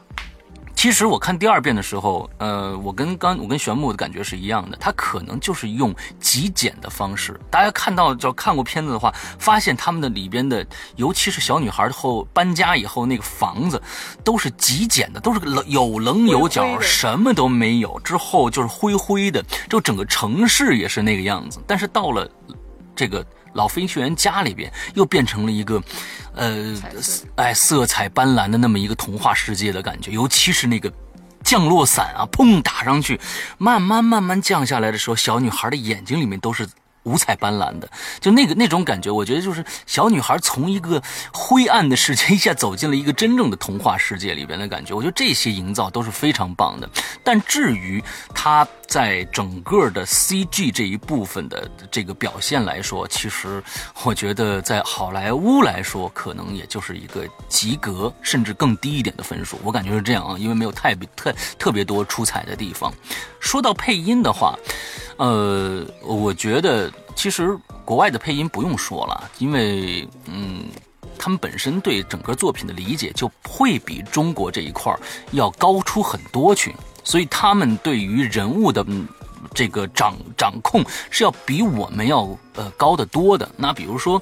其实我看第二遍的时候，呃，我跟刚我跟玄木的感觉是一样的，他可能就是用极简的方式。大家看到就看过片子的话，发现他们的里边的，尤其是小女孩后搬家以后那个房子，都是极简的，都是棱有棱有角，灰灰什么都没有。之后就是灰灰的，就整个城市也是那个样子。但是到了这个老飞行员家里边，又变成了一个，呃哎，色彩斑斓的那么一个童话世界的感觉，尤其是那个。降落伞啊，砰打上去，慢慢慢慢降下来的时候，小女孩的眼睛里面都是五彩斑斓的，就那个那种感觉，我觉得就是小女孩从一个灰暗的世界一下走进了一个真正的童话世界里边的感觉。我觉得这些营造都是非常棒的。但至于她在整个的 CG 这一部分的这个表现来说，其实我觉得在好莱坞来说，可能也就是一个及格，甚至更低一点的分数。我感觉是这样啊，因为没有太特特别多出彩的地方。说到配音的话，呃，我觉得其实国外的配音不用说了，因为嗯。他们本身对整个作品的理解就会比中国这一块要高出很多去，所以他们对于人物的。嗯这个掌掌控是要比我们要呃高得多的。那比如说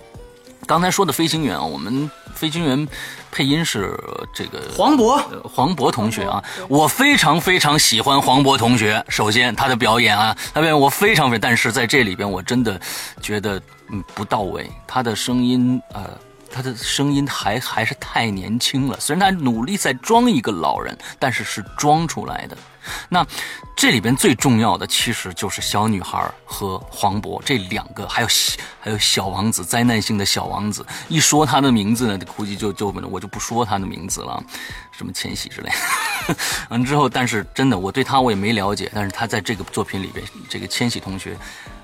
刚才说的飞行员啊，我们飞行员配音是这个黄渤呃黄渤同学啊我非常非常喜欢黄渤同学。首先他的表演啊，他表演我非常非，但是在这里边我真的觉得嗯不到位，他的声音呃。他的声音还还是太年轻了，虽然他努力在装一个老人，但是是装出来的。那这里边最重要的其实就是小女孩和黄渤这两个，还有小还有小王子，灾难性的小王子。一说他的名字呢，估计就就我就不说他的名字了，什么千玺之类的。完之后，但是真的我对他我也没了解，但是他在这个作品里边，这个千玺同学，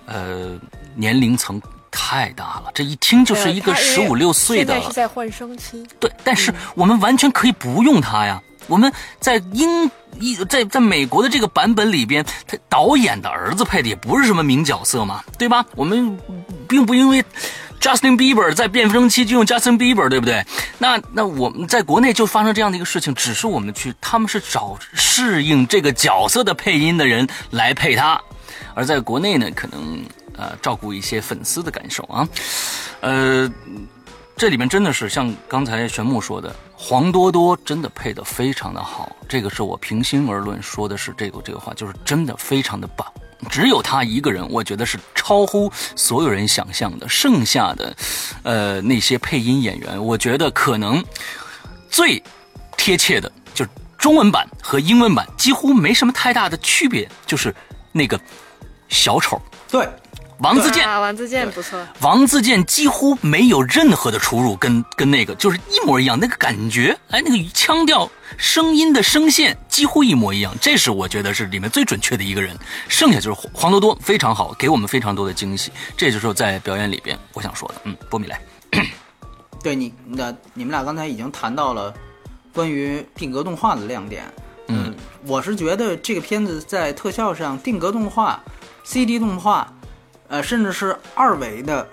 呃，年龄层太大了，这一听就是一个十五六岁的现在是在换声期，对，但是我们完全可以不用他呀。我们在英一在在美国的这个版本里边，他导演的儿子配的也不是什么名角色嘛，对吧？我们并不因为 Justin Bieber 在变声期就用 Justin Bieber，对不对？那那我们在国内就发生这样的一个事情，只是我们去他们是找适应这个角色的配音的人来配他，而在国内呢，可能呃照顾一些粉丝的感受啊，呃。这里面真的是像刚才玄木说的，黄多多真的配得非常的好，这个是我平心而论说的是这个这个话，就是真的非常的棒。只有他一个人，我觉得是超乎所有人想象的。剩下的，呃，那些配音演员，我觉得可能最贴切的就是中文版和英文版几乎没什么太大的区别，就是那个小丑对，王自健。啊，王自健不错，王自健几乎没有任何的出入，跟跟那个就是一模一样，那个感觉，哎，那个腔调、声音的声线几乎一模一样，这是我觉得是里面最准确的一个人。剩下就是黄黄多多，非常好，给我们非常多的惊喜。这就是在表演里边我想说的。嗯，波米来，对你那你们俩刚才已经谈到了关于定格动画的亮点。嗯，我是觉得这个片子在特效上，定格动画、CD 动画，呃，甚至是二维的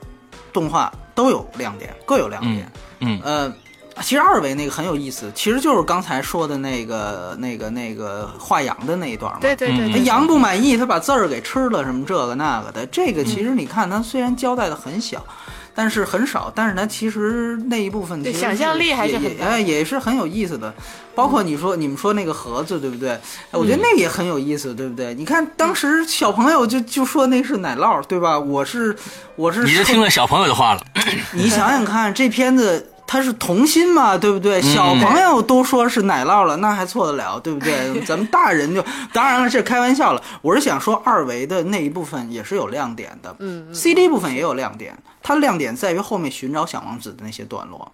动画都有亮点，各有亮点。嗯呃，其实二维那个很有意思，其实就是刚才说的那个、那个、那个画羊的那一段嘛。对对对他羊不满意，他把字儿给吃了，什么这个那个的。这个其实你看，他虽然交代的很小，但是很少，但是呢其实那一部分对其实想象力还是也很大也哎也是很有意思的。包括你说你们说那个盒子，对不对？哎我觉得那个也很有意思，对不对？你看当时小朋友就就说那是奶酪，对吧？我是我是你是听了小朋友的话了。你想想看，这片子它是童心嘛，对不对？嗯小朋友都说是奶酪了，那还错得了，对不对？咱们大人就当然了，这开玩笑了。我是想说，二维的那一部分也是有亮点的，嗯嗯 CD 部分也有亮点，它亮点在于后面寻找小王子的那些段落。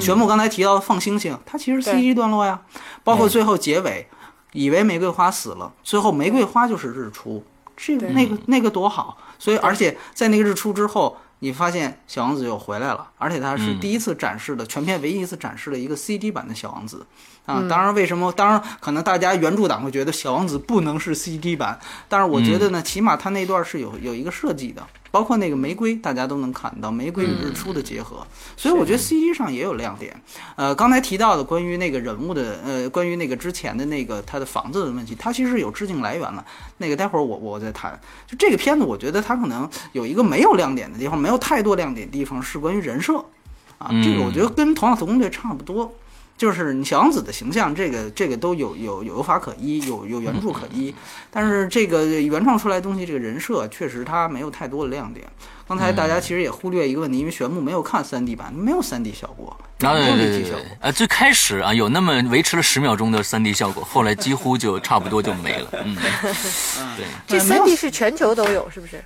玄木刚才提到的放星星，它其实 CD 段落呀，包括最后结尾，以为玫瑰花死了，最后玫瑰花就是日出，这个那个那个多好。所以而且在那个日出之后，你发现小王子又回来了，而且他是嗯第一次展示的，全片唯一一次展示了一个 CD 版的小王子。啊，嗯当然，为什么？当然，可能大家原著党会觉得小王子不能是 CD 版，但是我觉得呢，起码他那段是有有一个设计的，包括那个玫瑰，大家都能看到玫瑰与日出的结合，所以我觉得 CG 上也有亮点。呃，刚才提到的关于那个人物的，呃，关于那个之前的那个他的房子的问题，它其实有致敬来源了。那个待会儿我我再谈。就这个片子，我觉得它可能有一个没有亮点的地方，没有太多亮点的地方是关于人设啊，这个我觉得跟《头脑特工队》差不多。就是你小王子的形象，这个这个都有有有法可依，有有原著可依，但是这个原创出来的东西，这个人设确实它没有太多的亮点。刚才大家其实也忽略一个问题，因为玄牧没有看三 D 版，没有三 D 效果，啊，没有对对对对立体效果。，呃，最开始啊有那么维持了十秒钟的三 D 效果，后来几乎就 差不多就没了。嗯，对，这三 D 是全球都有，是不是？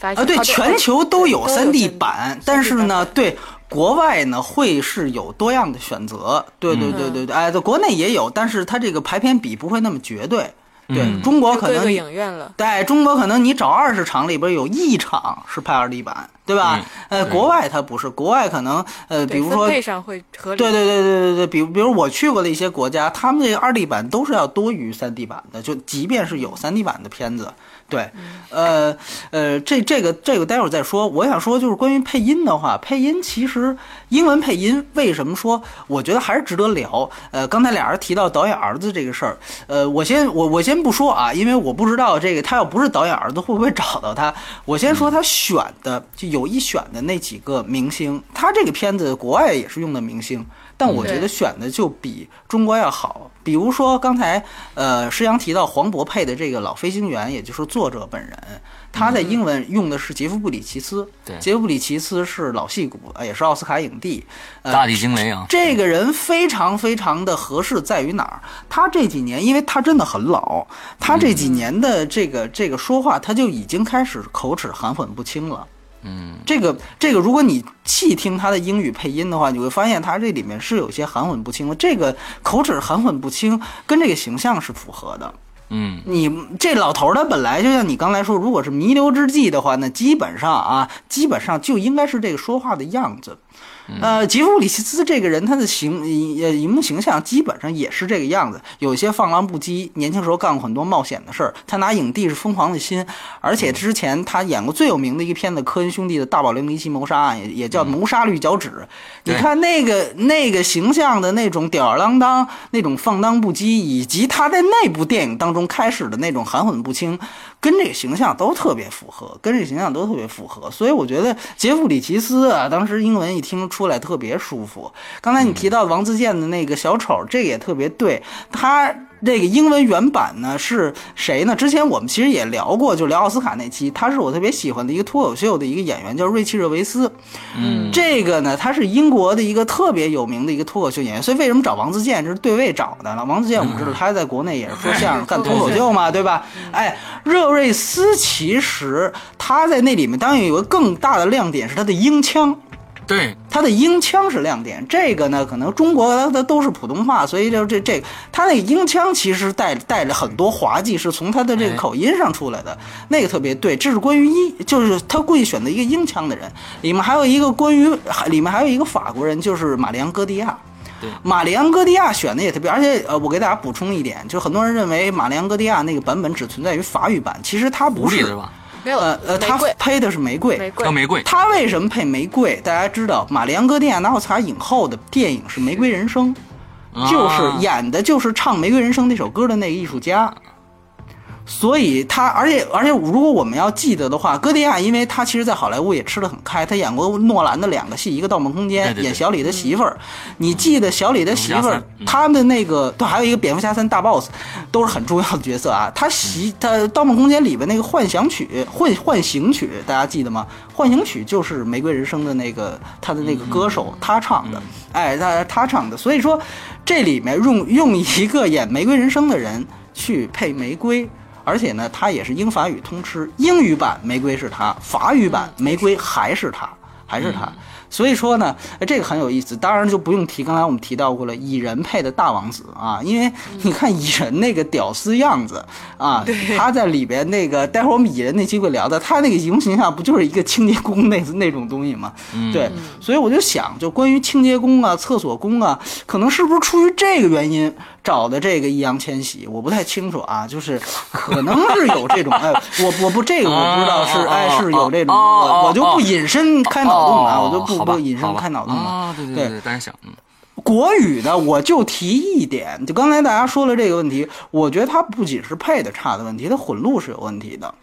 啊，对，全球都有都有 3D 3D 版，但是呢，对国外呢会是有多样的选择。对对对对对，哎，在国内也有，但是它这个排片比不会那么绝对。对嗯中国就各个可能你影院了。对中国可能你找二十场里边有一场是拍二 D 版，对吧？嗯呃，国外它不是，国外可能呃，比如说配上会合理。对对对对对对，比如比如我去过的一些国家，他们这个二 D 版都是要多于三 D 版的，就即便是有三 D 版的片子，对，呃呃，这这个这个待会儿再说。我想说就是关于配音的话，配音其实英文配音为什么说我觉得还是值得聊？呃，刚才俩人提到导演儿子这个事儿，呃，我先我我先不说啊，因为我不知道这个他要不是导演儿子会不会找到他。我先说他选的就有意选的那几个明星，他这个片子国外也是用的明星。但我觉得选的就比中国要好，比如说刚才呃施洋提到黄渤配的这个老飞行员，也就是作者本人，他在英文用的是杰夫布里奇斯，对。杰夫布里奇斯是老戏骨，呃也是奥斯卡影帝，呃，大地惊雷啊，这个人非常非常的合适，在于哪儿？他这几年，因为他真的很老，他这几年的这个这个说话，他就已经开始口齿含混不清了。嗯，这个这个，如果你细听他的英语配音的话，你会发现他这里面是有些含混不清的。这个口齿含混不清，跟这个形象是符合的。嗯，你这老头儿他本来就像你刚才说，如果是弥留之际的话，那基本上啊，基本上就应该是这个说话的样子。呃，吉夫里奇斯这个人，他的形呃荧幕形象基本上也是这个样子，有一些放浪不羁，年轻时候干过很多冒险的事儿。他拿影帝是疯狂的心，而且之前他演过最有名的一个片子，科恩兄弟的大保龄离奇谋杀案，也也叫谋杀绿脚趾。你看那个那个形象的那种吊儿郎当，那种放荡不羁，以及他在那部电影当中开始的那种含混不清，跟这个形象都特别符合，跟这个形象都特别符合。所以我觉得杰弗里奇斯啊，当时英文一听出来特别舒服。刚才你提到王自健的那个小丑，这个也特别对，他。这个英文原版呢是谁呢？之前我们其实也聊过，就聊奥斯卡那期，他是我特别喜欢的一个脱口秀的一个演员，叫瑞奇·热维斯。嗯，这个呢，他是英国的一个特别有名的一个脱口秀演员，所以为什么找王自健，这是对位找的了。王自健我们知道他在国内也是说相声、干脱口秀嘛，对吧？哎，热瑞斯其实他在那里面当然有一个更大的亮点是他的英腔。对，他的英腔是亮点，这个呢，可能中国它它都是普通话，所以就这这他那个英腔其实带带着很多滑稽，是从他的这个口音上出来的，那个特别对。这是关于英，就是他故意选择一个英腔的人，里面还有一个关于里面还有一个法国人，就是玛丽昂戈迪亚。对玛丽昂戈迪亚选的也特别，而且呃，我给大家补充一点，就很多人认为马里昂戈迪亚那个版本只存在于法语版，其实它不是？没有呃呃，他配的是玫瑰，玫瑰。叫玫瑰，他为什么配玫瑰？大家知道，玛丽安哥迪亚拿奥斯卡影后的电影是《玫瑰人生》，就是啊。演的就是唱《玫瑰人生》那首歌的那个艺术家。所以他，而且而且，如果我们要记得的话，哥迪亚，因为他其实，在好莱坞也吃得很开，他演过诺兰的两个戏，一个《盗梦空间演小李的媳妇儿。你记得小李的媳妇儿他的那个，对，还有一个蝙蝠侠三大 boss，都是很重要的角色啊。他媳他《盗梦空间》里边那个幻想曲、幻幻形曲，大家记得吗？幻形曲就是《玫瑰人生》的那个他的那个歌手他唱的，哎，他他唱的。所以说，这里面用用一个演《玫瑰人生》的人去配玫瑰。而且呢，他也是英法语通吃，英语版玫瑰是他，法语版玫瑰还是他，还是他。所以说呢，这个很有意思。当然就不用提，刚才我们提到过了，蚁人配的大王子啊，因为你看蚁人那个屌丝样子啊，他在里边那个，待会儿我们蚁人那期会聊的，他那个荧形象不就是一个清洁工那那种东西吗？对，所以我就想，就关于清洁工啊、厕所工啊，可能是不是出于这个原因找的这个易烊千玺？我不太清楚啊，就是可能是有这种，哎，我我不这个我不知道是哦哎是有这种，我我就不隐身开脑洞了，哦我就不不引申好吧开脑洞了。啊，对对对对，单想，嗯，国语呢，我就提一点，就刚才大家说了这个问题，我觉得它不仅是配的差的问题，它混录是有问题的。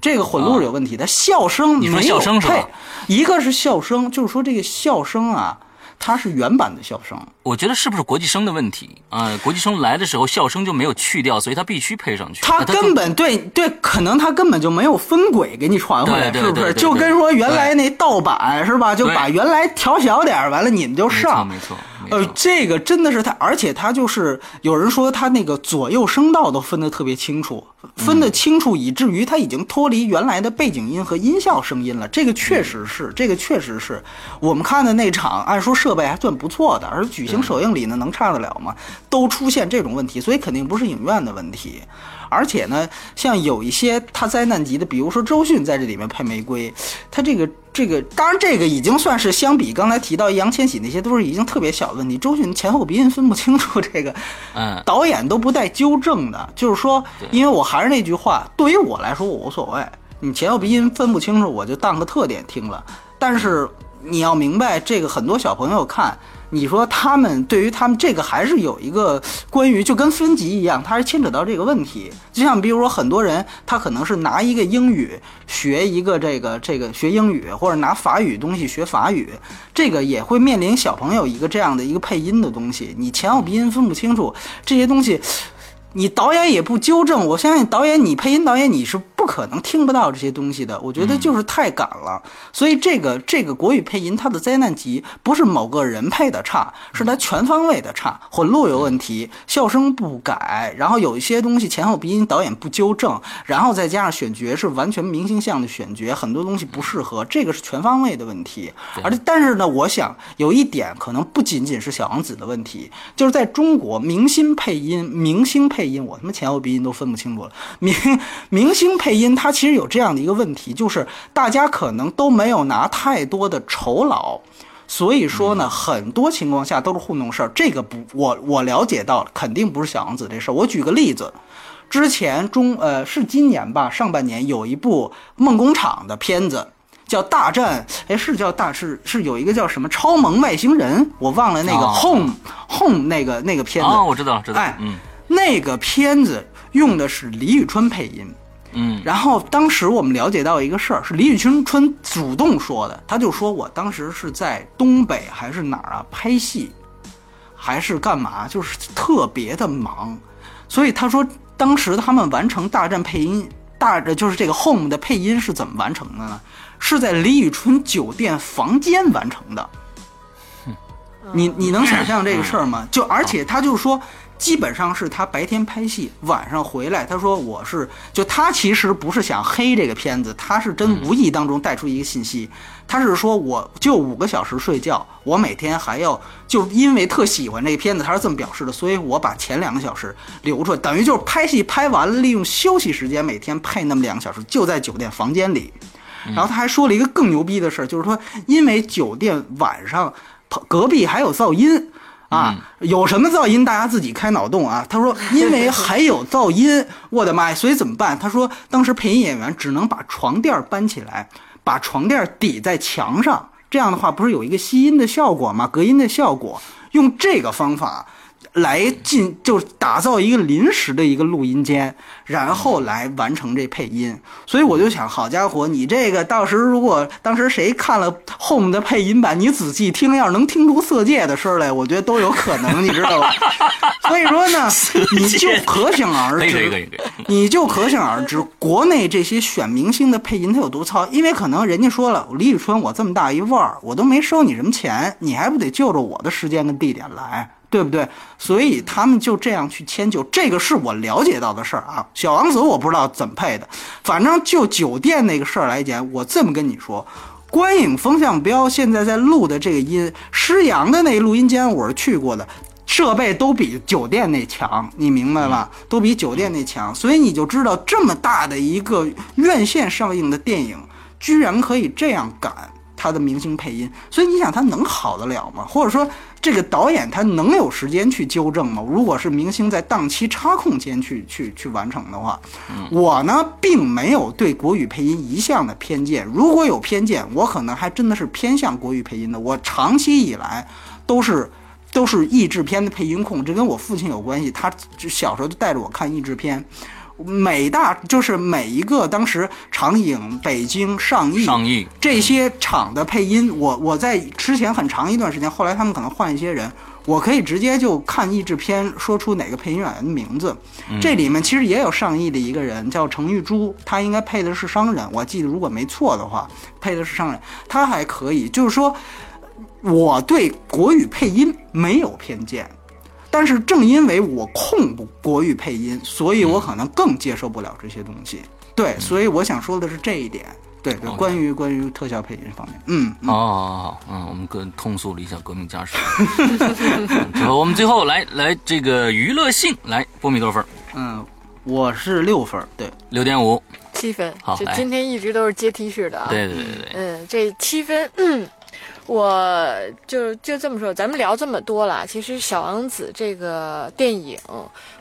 这个混录是有问题的，笑声没有配，一个是笑声，就是说这个笑声啊，它是原版的笑声，我觉得是不是国际声的问题啊、国际声来的时候笑声就没有去掉，所以它必须配上去。他根本对对，可能他根本就没有分轨给你传回来，是不是？就跟说原来那盗版是吧？就把原来调小点儿，完了你们就没错上，没错，没呃，这个真的是他，而且他就是有人说他那个左右声道都分得特别清楚，分得清楚以至于他已经脱离原来的背景音和音效声音了。这个确实是，这个确实是我们看的那场，按说设备还算不错的，而举行首映礼呢，能差得了吗？都出现这种问题，所以肯定不是影院的问题。而且呢，像有一些他灾难级的，比如说周迅在这里面配玫瑰，他这个这个当然，这个已经算是相比刚才提到易烊千玺那些，都是已经特别小的问题。周迅前后鼻音分不清楚，这个嗯，导演都不带纠正的。就是说，因为我还是那句话，对于我来说我无所谓，你前后鼻音分不清楚，我就当个特点听了。但是你要明白，这个很多小朋友看，你说他们对于他们这个还是有一个关于就跟分级一样，它是牵扯到这个问题。就像比如说很多人他可能是拿一个英语学一个这个这个学英语，或者拿法语东西学法语，这个也会面临小朋友一个这样的一个配音的东西，你前后鼻音分不清楚，这些东西。你导演也不纠正，我相信导演，你配音导演你是不可能听不到这些东西的。我觉得就是太赶了，所以这个这个国语配音它的灾难级不是某个人配的差，是它全方位的差，混录有问题，笑声不改，然后有一些东西前后鼻音导演不纠正，然后再加上选角是完全明星向的选角，很多东西不适合，这个是全方位的问题。而且但是呢，我想有一点可能不仅仅是小王子的问题，就是在中国明星配音，明星配。配音我他妈前后鼻音都分不清楚了。明明星配音它其实有这样的一个问题，就是大家可能都没有拿太多的酬劳，所以说呢，很多情况下都是糊弄事儿。这个不，我我了解到肯定不是小王子这事儿。我举个例子，之前中呃是今年吧，上半年有一部梦工厂的片子。叫大战，哎，是叫大是是有一个叫什么超萌外星人，我忘了那个 home home 那个那个片子。哦，我知道，知道。哎，嗯。那个片子用的是李宇春配音，嗯，然后当时我们了解到一个事儿，是李宇春春主动说的，他就说我当时是在东北还是哪儿啊拍戏，还是干嘛，就是特别的忙，所以他说当时他们完成大战配音大就是这个 home 的配音是怎么完成的呢？是在李宇春酒店房间完成的。你你能想象这个事儿吗？就而且他就说。基本上是他白天拍戏，晚上回来。他说我是，就他其实不是想黑这个片子，他是真无意当中带出一个信息。他是说我就五个小时睡觉，我每天还要就因为特喜欢这个片子，他是这么表示的，所以我把前两个小时留出来，等于就是拍戏拍完了，利用休息时间每天配那么两个小时，就在酒店房间里。然后他还说了一个更牛逼的事儿，就是说因为酒店晚上隔壁还有噪音。啊，有什么噪音，大家自己开脑洞啊。他说，因为还有噪音，我的妈呀，所以怎么办？他说，当时配音演员只能把床垫搬起来，把床垫抵在墙上，这样的话不是有一个吸音的效果吗？隔音的效果，用这个方法。来进就是打造一个临时的一个录音间，然后来完成这配音。所以我就想，好家伙，你这个到时如果当时谁看了 Home 的配音版，你仔细听，要是能听出色戒的声来，我觉得都有可能，你知道吧？所以说呢，你就可想而知，你就可想而知，国内这些选明星的配音他有多糙。因为可能人家说了，李宇春我这么大一腕儿，我都没收你什么钱，你还不得就着我的时间跟地点来？对不对？所以他们就这样去迁就，这个是我了解到的事儿啊。小王子我不知道怎么配的，反正就酒店那个事儿来讲，我这么跟你说，观影风向标现在在录的这个音，施阳的那录音间我是去过的，设备都比酒店那强，你明白吧？都比酒店那强，所以你就知道这么大的一个院线上映的电影，居然可以这样赶他的明星配音，所以你想他能好得了吗？或者说？这个导演他能有时间去纠正吗？如果是明星在档期插空间去去去完成的话，我呢并没有对国语配音一向的偏见。如果有偏见，我可能还真的是偏向国语配音的。我长期以来都是都是译制片的配音控，这跟我父亲有关系。他小时候就带着我看译制片。每大就是每一个当时长影、北京上映、这些厂的配音，我我在之前很长一段时间，后来他们可能换一些人，我可以直接就看译制片，说出哪个配音演员的名字。这里面其实也有上亿的一个人叫程玉珠，他应该配的是商人，我记得如果没错的话，配的是商人，他还可以。就是说，我对国语配音没有偏见。但是正因为我控不国语配音，所以我可能更接受不了这些东西。对，所以我想说的是这一点。对对，关于关于特效配音方面，嗯，好好好，嗯，我们跟通俗了一下革命家史。之后我们最后来来这个娱乐性来波米多少分？嗯，我是六分，对，六点五。七分好，今天一直都是阶梯式的啊。对对对对，嗯，这七分，嗯，我就就这么说，咱们聊这么多了，其实《小王子》这个电影，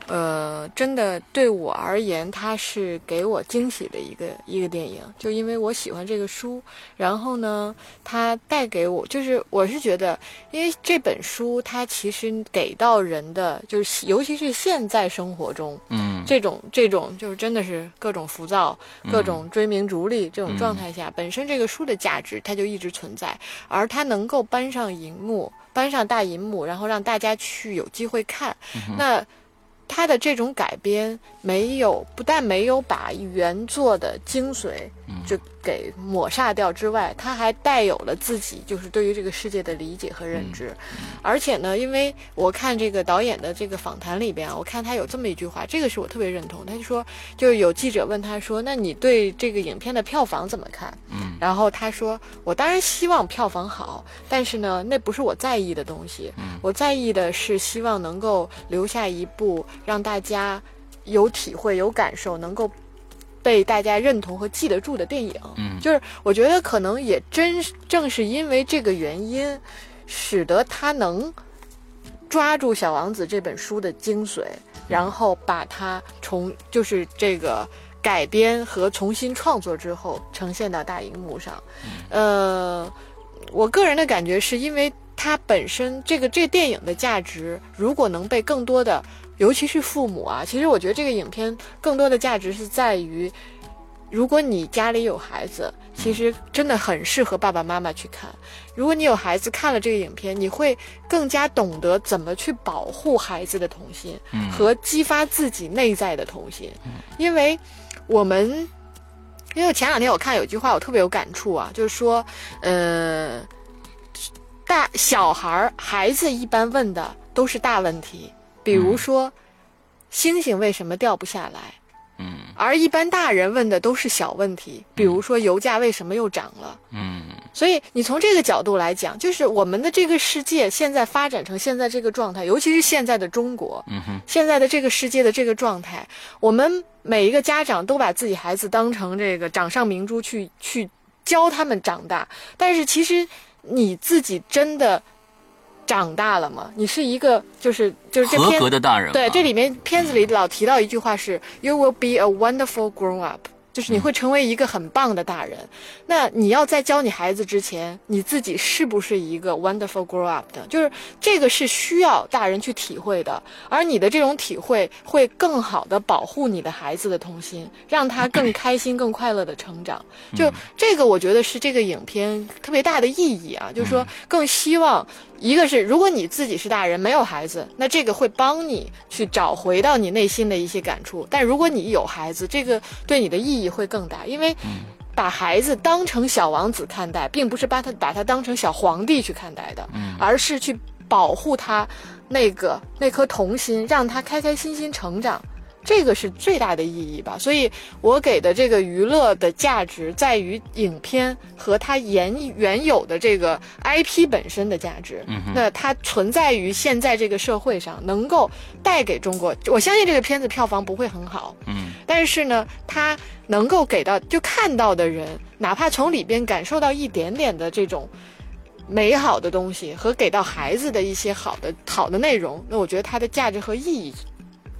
呃，真的对我而言，它是给我惊喜的一个一个电影，就因为我喜欢这个书，然后呢，它带给我，就是我是觉得，因为这本书它其实给到人的，就是尤其是现在生活中，嗯。这种这种就是真的是各种浮躁、各种追名逐利这种状态下，本身这个书的价值它就一直存在，而它能够搬上荧幕、搬上大荧幕，然后让大家去有机会看，那。它的这种改编没有，不但没有把原作的精髓就给抹杀掉之外，他还带有了自己就是对于这个世界的理解和认知。而且呢，因为我看这个导演的这个访谈里边啊，我看他有这么一句话，这个是我特别认同。他就说，就是有记者问他说：“那你对这个影片的票房怎么看？”嗯，然后他说：“我当然希望票房好，但是呢，那不是我在意的东西。我在意的是希望能够留下一部让大家有体会、有感受，能够被大家认同和记得住的电影。嗯就是我觉得可能也真正是因为这个原因，使得他能抓住《小王子》这本书的精髓，然后把它从就是这个改编和重新创作之后呈现到大荧幕上。呃，我个人的感觉是因为它本身这个这电影的价值，如果能被更多的，尤其是父母啊，其实我觉得这个影片更多的价值是在于。如果你家里有孩子，其实真的很适合爸爸妈妈去看。如果你有孩子看了这个影片，你会更加懂得怎么去保护孩子的童心，和激发自己内在的童心。因为我们，因为前两天我看有句话我特别有感触啊，就是说，呃，大小孩儿孩子一般问的都是大问题，比如说，星星为什么掉不下来？嗯而一般大人问的都是小问题，比如说油价为什么又涨了。嗯所以你从这个角度来讲，就是我们的这个世界现在发展成现在这个状态，尤其是现在的中国，嗯哼，现在的这个世界的这个状态，我们每一个家长都把自己孩子当成这个掌上明珠去去教他们长大，但是其实你自己真的长大了吗？你是一个就是就是这合篇格的大人啊，对，这里面片子里老提到一句话是 “You will be a wonderful grown up”，就是你会成为一个很棒的大人。那你要在教你孩子之前，你自己是不是一个 wonderful grow up 的？就是这个是需要大人去体会的，而你的这种体会会更好的保护你的孩子的童心，让他更 开心、更快乐的成长。就这个，我觉得是这个影片特别大的意义啊，就是说更希望。一个是，如果你自己是大人没有孩子，那这个会帮你去找回到你内心的一些感触。但如果你有孩子，这个对你的意义会更大，因为把孩子当成小王子看待，并不是把他把他当成小皇帝去看待的，而是去保护他那个那颗童心，让他开开心心成长。这个是最大的意义吧，所以我给的这个娱乐的价值在于影片和它原原有的这个 IP 本身的价值。那它存在于现在这个社会上，能够带给中国，我相信这个片子票房不会很好，嗯但是呢，他能够给到就看到的人，哪怕从里边感受到一点点的这种。美好的东西和给到孩子的一些好的好的内容，那我觉得它的价值和意义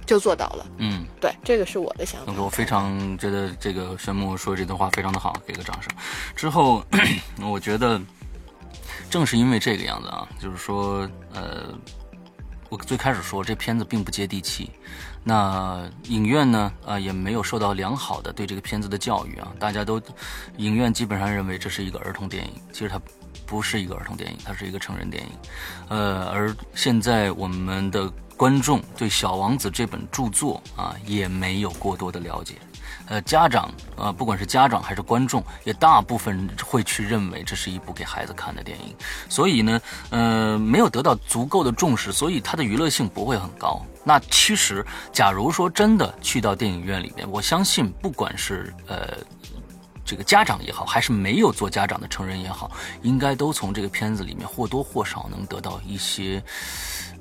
就做到了。嗯。对，这个是我的想法。我非常觉得这个玄木说这段话非常的好，给个掌声。之后，我觉得正是因为这个样子啊，就是说，呃，我最开始说这片子并不接地气，那影院呢，啊、也没有受到良好的对这个片子的教育啊，大家都影院基本上认为这是一个儿童电影，其实它不是一个儿童电影，它是一个成人电影。呃，而现在我们的观众对《小王子》这本著作啊，也没有过多的了解。呃，家长啊、呃不管是家长还是观众，也大部分会去认为这是一部给孩子看的电影，所以呢，呃，没有得到足够的重视，所以它的娱乐性不会很高。那其实，假如说真的去到电影院里面，我相信不管是呃。这个家长也好，还是没有做家长的成人也好，应该都从这个片子里面或多或少能得到一些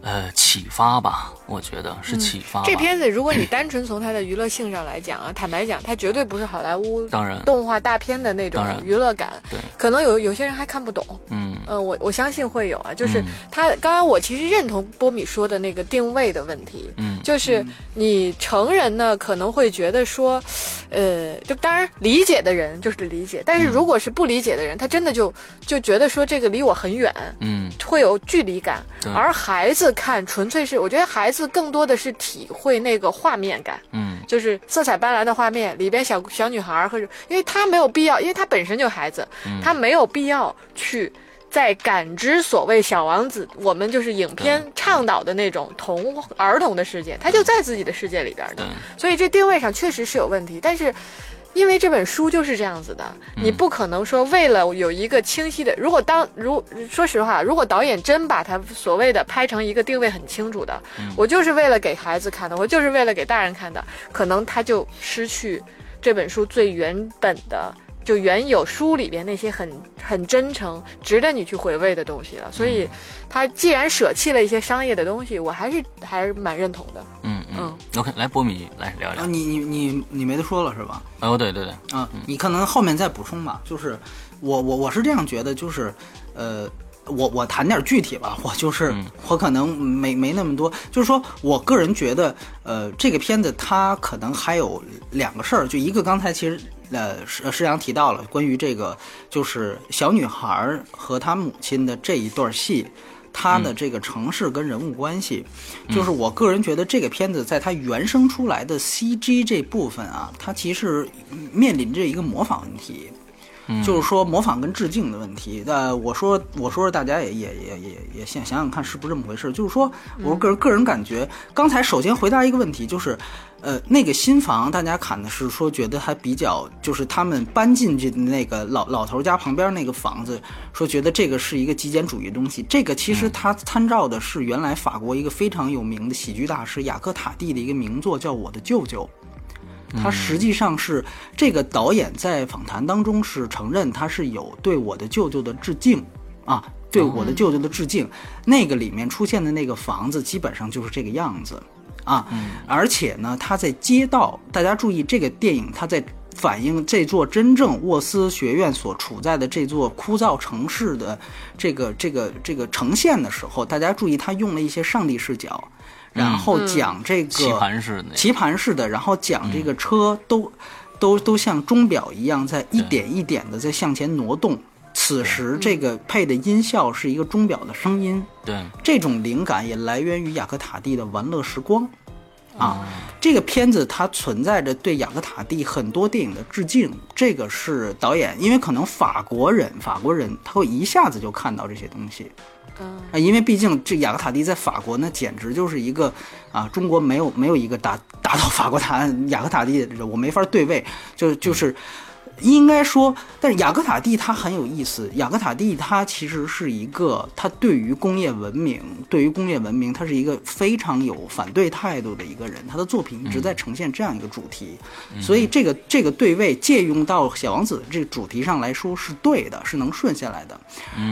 呃启发吧，我觉得是启发吧。这片子，如果你单纯从它的娱乐性上来讲啊，坦白讲，它绝对不是好莱坞当然动画大片的那种娱乐感。对可能有有些人还看不懂。嗯嗯，我我相信会有啊，就是嗯他刚刚我其实认同波米说的那个定位的问题，嗯就是你成人呢可能会觉得说，呃，就当然理解的人就是理解，但是嗯如果是不理解的人，他真的就就觉得说这个离我很远，嗯会有距离感对，而孩子看纯粹是，我觉得孩子更多的是体会那个画面感，嗯。就是色彩斑斓的画面里边小小女孩儿和，因为她没有必要，因为她本身就孩子，她没有必要去在感知所谓小王子，我们就是影片倡导的那种童儿童的世界，他就在自己的世界里边的对，所以这定位上确实是有问题，但是。因为这本书就是这样子的，你不可能说为了有一个清晰的，如果当如说实话，如果导演真把它所谓的拍成一个定位很清楚的，我就是为了给孩子看的，我就是为了给大人看的，可能他就失去这本书最原本的。就原有书里边那些很很真诚、值得你去回味的东西了，所以，他既然舍弃了一些商业的东西，我还是还是蛮认同的。OK，来波米来聊啊，聊。你你你你没得说了是吧？哦，对对对，啊，你可能后面再补充吧。就是我我我是这样觉得，就是呃，我我谈点具体吧。我就是、我可能没没那么多，就是说我个人觉得，呃，这个片子它可能还有两个事儿，就一个刚才其实。呃，石石阳提到了关于这个，就是小女孩儿和她母亲的这一段戏，她的这个城市跟人物关系，就是我个人觉得这个片子在它原生出来的 CG 这部分啊，它其实面临着一个模仿问题。就是说模仿跟致敬的问题。呃，我说我说说大家也也也也也想想想看是不是这么回事？就是说我个人个人感觉，刚才首先回答一个问题，就是呃那个新房大家砍的是说觉得还比较，就是他们搬进去的那个老老头家旁边那个房子，说觉得这个是一个极简主义的东西。这个其实他参照的是原来法国一个非常有名的喜剧大师雅克塔蒂的一个名作，叫《我的舅舅》。他实际上是这个导演在访谈当中是承认他是有对我的舅舅的致敬啊，对我的舅舅的致敬。那个里面出现的那个房子基本上就是这个样子啊，而且呢，他在街道，大家注意这个电影，他在反映这座真正沃斯学院所处在的这座枯燥城市的这个这个这个呈现的时候，大家注意他用了一些上帝视角，然后讲这个棋盘式的，棋盘式的，然后讲这个车都、都都像钟表一样，在一点一点的在向前挪动。此时这个配的音效是一个钟表的声音，对，这种灵感也来源于雅克塔蒂的《玩乐时光》啊。这个片子它存在着对雅克塔蒂很多电影的致敬，这个是导演，因为可能法国人，法国人他会一下子就看到这些东西。啊，因为毕竟这雅克塔蒂在法国那简直就是一个啊，中国没有没有一个达达到法国塔雅克塔蒂，我没法对位，就就是。应该说，但是雅克塔蒂他很有意思。雅克塔蒂他其实是一个，他对于工业文明，对于工业文明，他是一个非常有反对态度的一个人。他的作品一直在呈现这样一个主题，所以这个这个对位借用到小王子这个主题上来说是对的，是能顺下来的。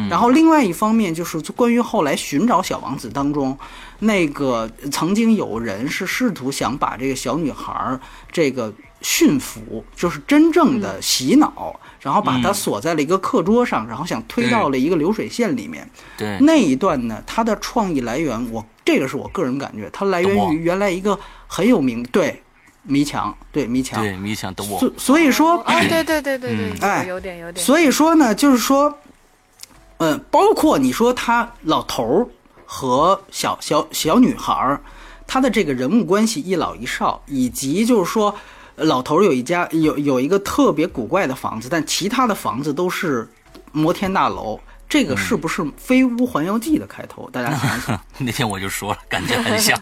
然后另外一方面就是关于后来寻找小王子当中，那个曾经有人是试图想把这个小女孩儿这个驯服，就是真正的洗脑，然后把她锁在了一个课桌上，然后想推到了一个流水线里面。对，那一段呢，它的创意来源，我这个是我个人感觉，它来源于原来一个很有名对迷墙，对迷墙，对，迷墙的我。所，所以说，啊，对对对对对，哎有点有点。所以说呢，就是说，嗯，包括你说他老头儿和小小小女孩儿，他的这个人物关系一老一少，以及就是说，呃老头儿有一家有有一个特别古怪的房子，但其他的房子都是摩天大楼。这个是不是《飞屋环游记》的开头？大家想想。那天我就说了，感觉很像。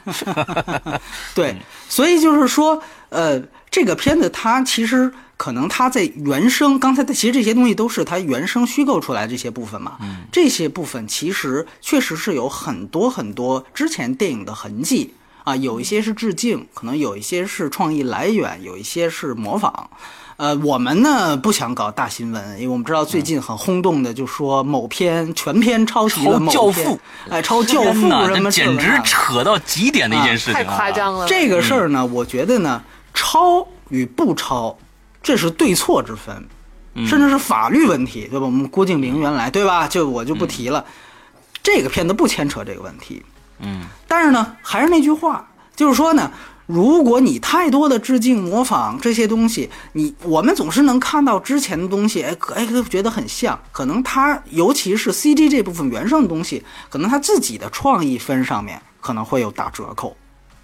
对，所以就是说，呃，这个片子它其实可能它在原生，刚才的其实这些东西都是它原生虚构出来这些部分嘛，嗯，这些部分其实确实是有很多很多之前电影的痕迹。啊，有一些是致敬，可能有一些是创意来源，有一些是模仿。呃，我们呢不想搞大新闻，因为我们知道最近很轰动的，就说某篇全篇抄袭了某教父，哎，抄教父 什么简直扯到极点的一件事情、啊，太夸张了。这个事儿呢，我觉得呢，抄与不抄，这是对错之分，甚至是法律问题，对吧？我们郭敬明原来对吧？就我就不提了，这个片子不牵扯这个问题。嗯，但是呢，还是那句话，就是说呢，如果你太多的致敬、模仿这些东西，你我们总是能看到之前的东西，哎，可哎，觉得很像。可能他，尤其是 CG 这部分原生的东西，可能他自己的创意分上面可能会有打折扣。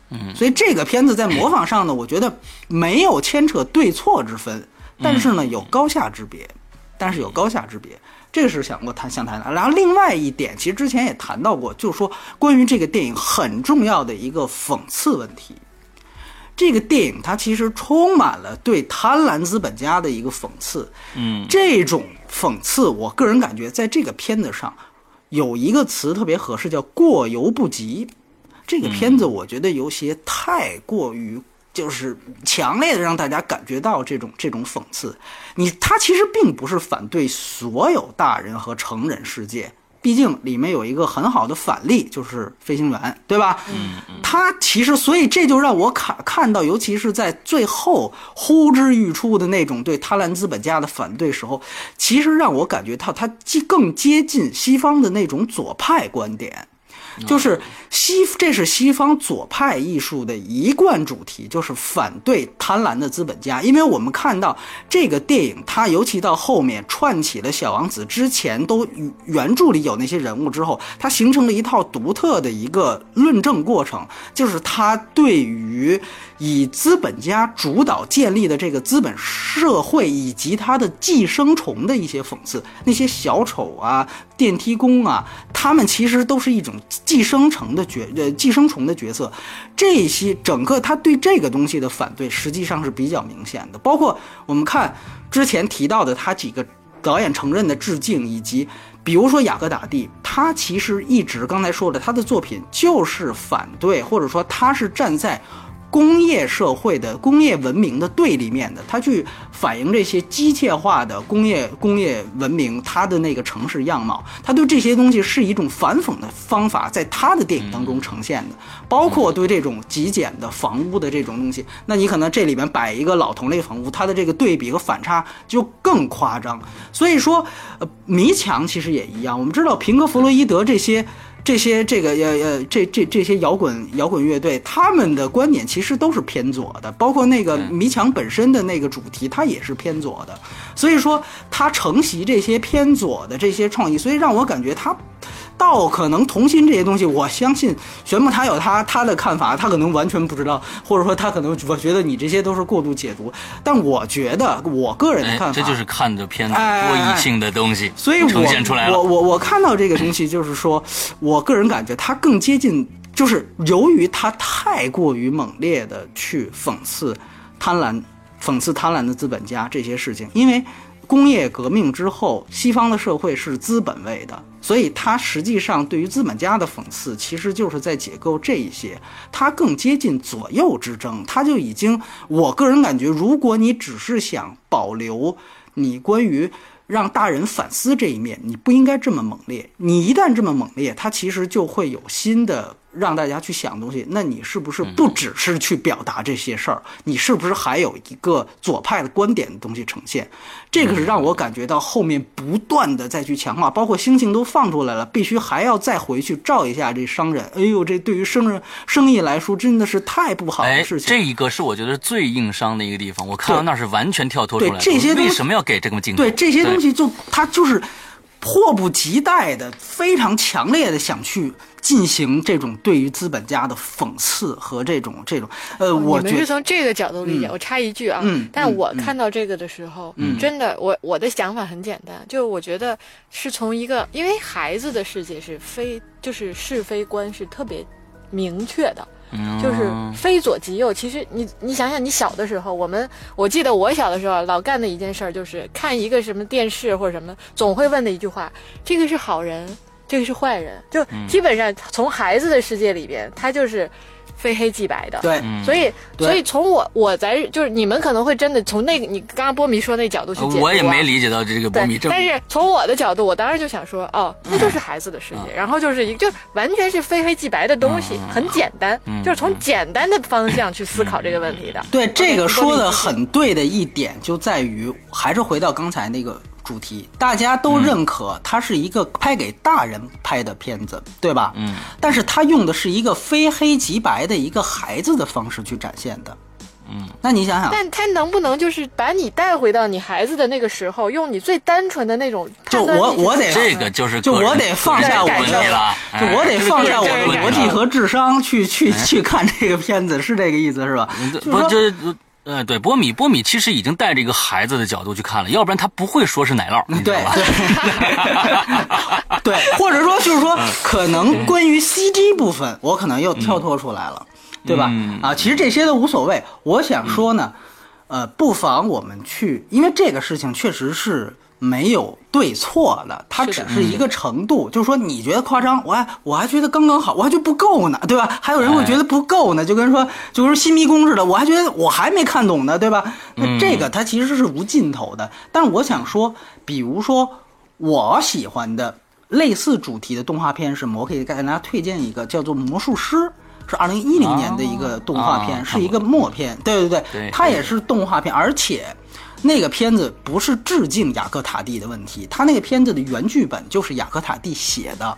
嗯，所以这个片子在模仿上呢，我觉得没有牵扯对错之分，但是呢有高下之别，但是有高下之别，这个是想过谈想谈的。然后另外一点，其实之前也谈到过，就是说关于这个电影很重要的一个讽刺问题。这个电影它其实充满了对贪婪资本家的一个讽刺，嗯，这种讽刺，我个人感觉在这个片子上有一个词特别合适，叫过犹不及。这个片子我觉得有些太过于就是强烈的让大家感觉到这种这种讽刺。你他其实并不是反对所有大人和成人世界，毕竟里面有一个很好的反例，就是飞行员，对吧？嗯，他其实所以这就让我看看到，尤其是在最后呼之欲出的那种对贪婪资本家的反对时候，其实让我感觉到他既更接近西方的那种左派观点。就是西，这是西方左派艺术的一贯主题，就是反对贪婪的资本家。因为我们看到这个电影，它尤其到后面串起了小王子之前都原著里有那些人物之后，它形成了一套独特的一个论证过程，就是他对于以资本家主导建立的这个资本社会以及它的寄生虫的一些讽刺，那些小丑啊、电梯工啊，他们其实都是一种。寄生虫的角呃，寄生虫的角色，这些整个他对这个东西的反对实际上是比较明显的。包括我们看之前提到的他几个导演承认的致敬，以及比如说雅各达蒂，他其实一直刚才说的他的作品就是反对，或者说他是站在。工业社会的工业文明的对立面的，他去反映这些机械化的工业工业文明它的那个城市样貌，他对这些东西是一种反讽的方法，在他的电影当中呈现的，包括对这种极简的房屋的这种东西，那你可能这里面摆一个老同类房屋，它的这个对比和反差就更夸张。所以说，呃，迷墙其实也一样，我们知道平克·弗洛伊德这些。这些这个呃呃这这这些摇滚摇滚乐队，他们的观点其实都是偏左的，包括那个迷墙本身的那个主题，它也是偏左的。所以说，他承袭这些偏左的这些创意，所以让我感觉他。到可能童心这些东西，我相信玄牧他有他他的看法，他可能完全不知道，或者说他可能我觉得你这些都是过度解读。但我觉得我个人的看法，这就是看着片子多义性的东西，所以呈现出来了。我我我看到这个东西，就是说我个人感觉它更接近，就是由于它太过于猛烈的去讽刺贪婪、讽刺贪婪的资本家这些事情，因为。工业革命之后，西方的社会是资本位的，所以它实际上对于资本家的讽刺，其实就是在解构这一些，它更接近左右之争。它就已经，我个人感觉，如果你只是想保留你关于让大人反思这一面，你不应该这么猛烈。你一旦这么猛烈，它其实就会有新的。让大家去想东西，那你是不是不只是去表达这些事儿？你是不是还有一个左派的观点的东西呈现？这个是让我感觉到后面不断的再去强化，包括星星都放出来了，必须还要再回去照一下这商人。哎呦，这对于生人生意来说真的是太不好的事情。这一个是我觉得最硬伤的一个地方，我看到那是完全跳脱出来。对这些为什么要给这个镜头？对这些东西，就它就是迫不及待的、非常强烈的想去。进行这种对于资本家的讽刺和这种这种，呃，我你们是从这个角度理解。我插一句啊，嗯，但我看到这个的时候，嗯，真的，我我的想法很简单，就我觉得是从一个，因为孩子的世界是非，就是是非观是特别明确的，就是非左即右。其实你你想想，你小的时候，我们我记得我小的时候老干的一件事儿，就是看一个什么电视或者什么，总会问的一句话：这个是好人。这个是坏人，就基本上从孩子的世界里边，他就是非黑即白的。对，所以，所以从我我在就是你们可能会真的从那个你刚刚波米说那角度去解读、啊，我也没理解到这个波米对，这么但是从我的角度，我当时就想说，哦，那就是孩子的世界，然后就是一就完全是非黑即白的东西，很简单，就是从简单的方向去思考这个问题的。对，这个说的的很对的一点就在于，还是回到刚才那个主题，大家都认可它是一个拍给大人拍的片子，对吧？嗯。但是他用的是一个非黑即白的一个孩子的方式去展现的。嗯。那你想想，但他能不能就是把你带回到你孩子的那个时候，用你最单纯的那种就我我得这个就是个就我得放下我的，就我得放下我的逻辑和智商去去去看这个片子，是这个意思是吧？就是不说这呃对波米波米其实已经带着一个孩子的角度去看了，要不然他不会说是奶酪，你知道对吧？对，或者说就是说，可能关于 CG 部分，我可能又跳脱出来了，对吧？嗯啊，其实这些都无所谓。我想说呢，呃，不妨我们去，因为这个事情确实是没有对错的，它只是一个程度。就是说，你觉得夸张，我还我还觉得刚刚好，我还觉得不够呢，对吧？还有人会觉得不够呢，就跟说就跟新迷宫似的，我还觉得我还没看懂呢，对吧？那这个它其实是无尽头的。但我想说，比如说我喜欢的类似主题的动画片是什么？我可以给大家推荐一个叫做《魔术师》。是二零一零年的一个动画片，啊是一个默片，对对对，对它也是动画片，而且那个片子不是致敬雅克塔蒂的问题，他那个片子的原剧本就是雅克塔蒂写的。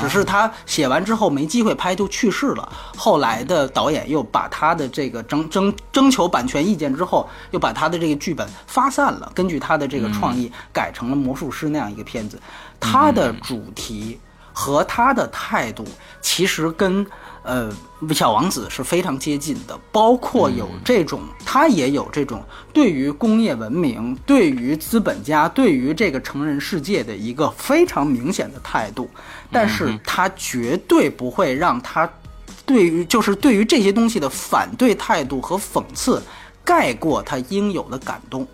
只是他写完之后没机会拍就去世了，后来的导演又把他的这个征征征求版权意见之后，又把他的这个剧本发散了，根据他的这个创意改成了魔术师那样一个片子。他的主题和他的态度其实跟呃小王子是非常接近的，包括有这种，他也有这种对于工业文明、对于资本家、对于这个成人世界的一个非常明显的态度，但是他绝对不会让他对于就是对于这些东西的反对态度和讽刺盖过他应有的感动。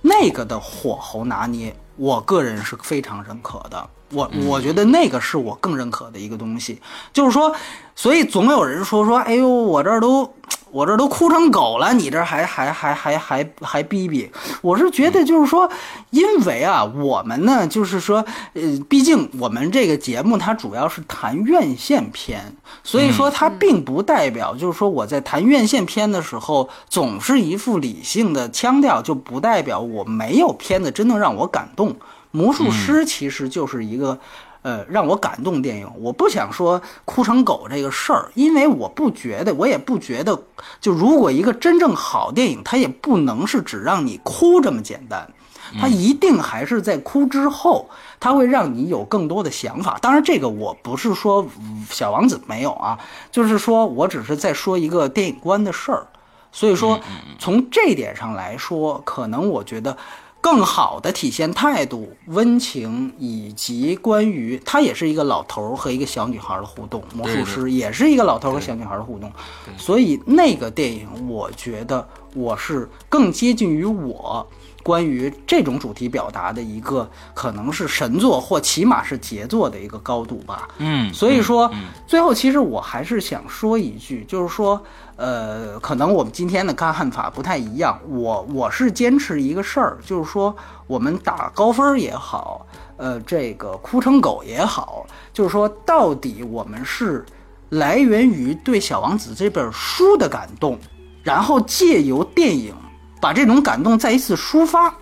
那个的火候拿捏，我个人是非常认可的。我我觉得那个是我更认可的一个东西，就是说，所以总有人说说，哎呦，我这儿都我这儿都哭成狗了，你这儿还还还还还还逼逼。我是觉得就是说，因为啊，我们呢就是说，呃，毕竟我们这个节目它主要是谈院线片，所以说它并不代表就是说我在谈院线片的时候总是一副理性的腔调，就不代表我没有片子真的让我感动。魔术师其实就是一个，呃，让我感动电影。我不想说哭成狗这个事儿，因为我不觉得，我也不觉得，就如果一个真正好电影，它也不能是只让你哭这么简单，它一定还是在哭之后，它会让你有更多的想法。当然，这个我不是说嗯小王子没有啊，就是说我只是在说一个电影观的事儿。所以说，从这点上来说，可能我觉得。更好的体现态度、温情，以及关于他也是一个老头儿和一个小女孩的互动，魔术师也是一个老头儿和小女孩的互动，所以那个电影我觉得我是更接近于我关于这种主题表达的一个可能是神作或起码是杰作的一个高度吧。嗯，所以说，最后其实我还是想说一句，就是说，呃，可能我们今天的看法不太一样。我我是坚持一个事儿，就是说，我们打高分也好，呃，这个哭成狗也好，就是说，到底我们是来源于对《小王子》这本书的感动，然后借由电影把这种感动再一次抒发，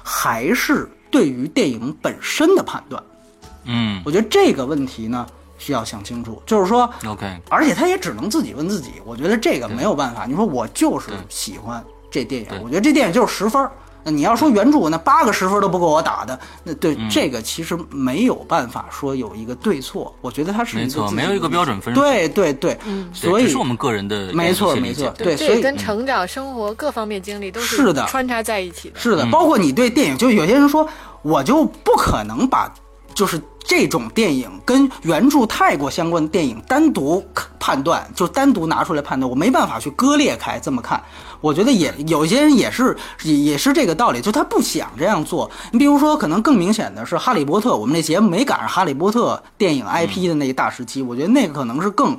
还是对于电影本身的判断？嗯我觉得这个问题呢需要想清楚，就是说，，OK，而且他也只能自己问自己。我觉得这个没有办法。你说我就是喜欢这电影，我觉得这电影就是十分儿。那你要说原著那八个十分都不够我打的，那对、这个其实没有办法说有一个对错。我觉得它是一没错，个没有一个标准分数，对对对，嗯，所以这是我们个人的没错一些理解没错对所以跟成长、生活各方面经历都是的穿插在一起的。是的，包括你对电影，就有些人说，我就不可能把就是这种电影跟原著太过相关的电影单独判断，就单独拿出来判断，我没办法去割裂开这么看。我觉得也有些人也是也也是这个道理，就他不想这样做。你比如说，可能更明显的是《哈利波特》，我们那节目没赶上《哈利波特》电影 IP 的那一大时期，我觉得那个可能是更。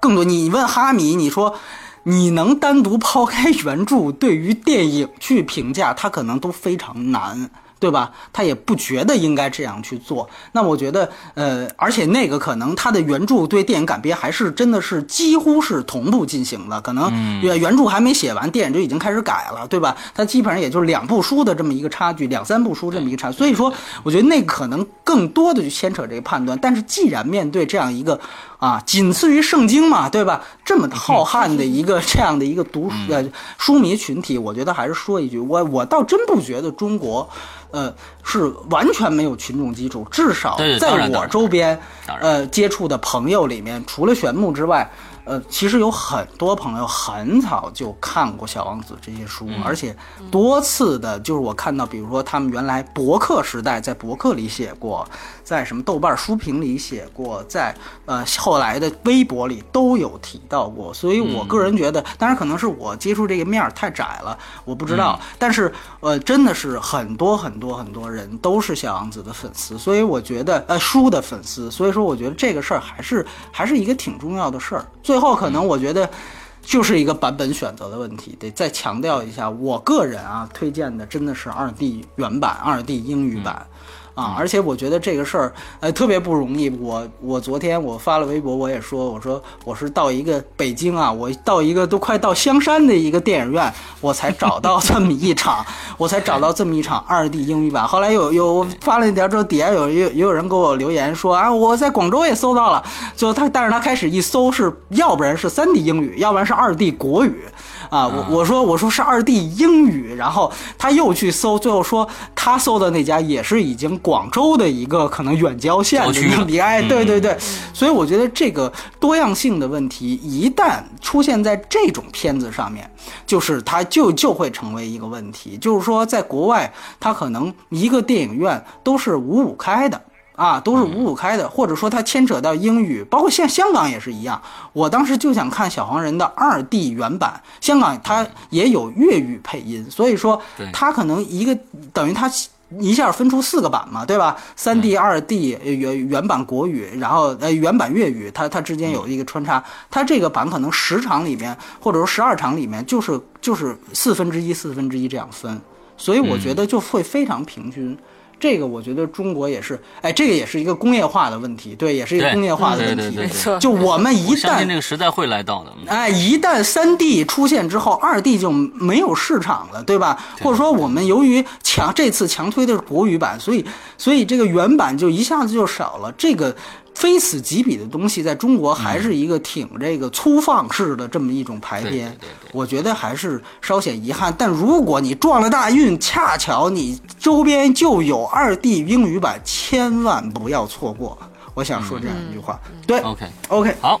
更多。你问哈迷，你说你能单独抛开原著对于电影去评价，他可能都非常难。对吧？他也不觉得应该这样去做。那我觉得，呃，而且那个可能他的原著对电影改编还是真的是几乎是同步进行的，可能原原著还没写完，电影就已经开始改了，对吧？它基本上也就是两部书的这么一个差距，两三部书这么一个差。所以说，我觉得那可能更多的去牵扯这个判断。但是既然面对这样一个啊，仅次于圣经嘛，对吧？这么浩瀚的 一个这样的一个读呃书迷群体，我觉得还是说一句，我我倒真不觉得中国。呃，是完全没有群众基础，至少在我周边，呃，接触的朋友里面，除了玄牧之外。呃，其实有很多朋友很早就看过《小王子》这些书，而且多次的，就是我看到，比如说他们原来博客时代在博客里写过，在什么豆瓣书评里写过，在呃后来的微博里都有提到过。所以我个人觉得，当然可能是我接触这个面儿太窄了，我不知道。但是呃，真的是很多很多很多人都是《小王子》的粉丝，所以我觉得呃书的粉丝，所以说我觉得这个事儿还是还是一个挺重要的事儿。最最后，可能我觉得就是一个版本选择的问题，得再强调一下，我个人啊推荐的真的是二 D 原版、二 D 英语版。啊，而且我觉得这个事儿，呃，特别不容易。我我昨天我发了微博，我也说，我说我是到一个北京啊，我到一个都快到香山的一个电影院，我才找到这么一场，我才找到这么一场二 D 英语版。后来有有发了一条之后，底下有有也有人给我留言说啊，我在广州也搜到了，就他，但是他开始一搜是要不然是三 D 英语，要不然是二 D 国语。啊，我我说我说是二 D 英语，然后他又去搜，最后说他搜的那家也是已经广州的一个可能远郊县的，哎，对对对，所以我觉得这个多样性的问题一旦出现在这种片子上面，就是它就就会成为一个问题，就是说在国外，它可能一个电影院都是五五开的。啊，都是五五开的，或者说它牵扯到英语，包括像香港也是一样。我当时就想看小黄人的二 D 原版，香港它也有粤语配音，所以说它可能一个等于它一下分出四个版嘛，对吧？三 D、二 D 原原版国语，然后呃原版粤语，它它之间有一个穿插，它这个版可能十场里面或者说十二场里面就是就是四分之一四分之一这样分，所以我觉得就会非常平均。这个我觉得中国也是，哎，这个也是一个工业化的问题，对，也是一个工业化的问题。没错，就我们一旦这个时代会来到的，哎，一旦三 D 出现之后，二 D 就没有市场了，对吧？或者说我们由于强这次强推的是国语版，所以所以这个原版就一下子就少了。这个。非此即彼的东西，在中国还是一个挺这个粗放式的这么一种排编，我觉得还是稍显遗憾。但如果你撞了大运，恰巧你周边就有二 D 英语版，千万不要错过。我想说这样一句话。对，OK OK，好。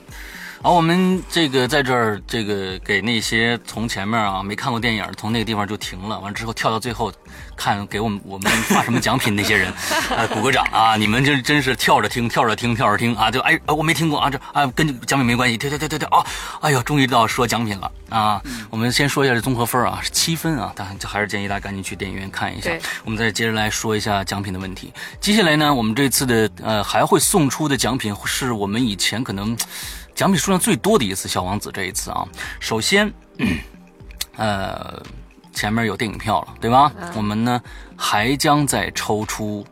好，我们这个在这儿，这个给那些从前面啊没看过电影，从那个地方就停了，完之后跳到最后，看给我们我们发什么奖品那些人，啊，鼓个掌啊！你们这真是跳着听，跳着听，跳着听啊！就哎，我没听过啊，这啊跟奖品没关系，跳跳跳跳跳啊！哎呦，终于到说奖品了啊！我们先说一下这综合分啊，是七分啊，但还是建议大家赶紧去电影院看一下。我们再接着来说一下奖品的问题。接下来呢，我们这次的呃还会送出的奖品是我们以前可能。奖品数量最多的一次，小王子这一次啊，首先，呃，前面有电影票了，对吧？我们呢还将再抽出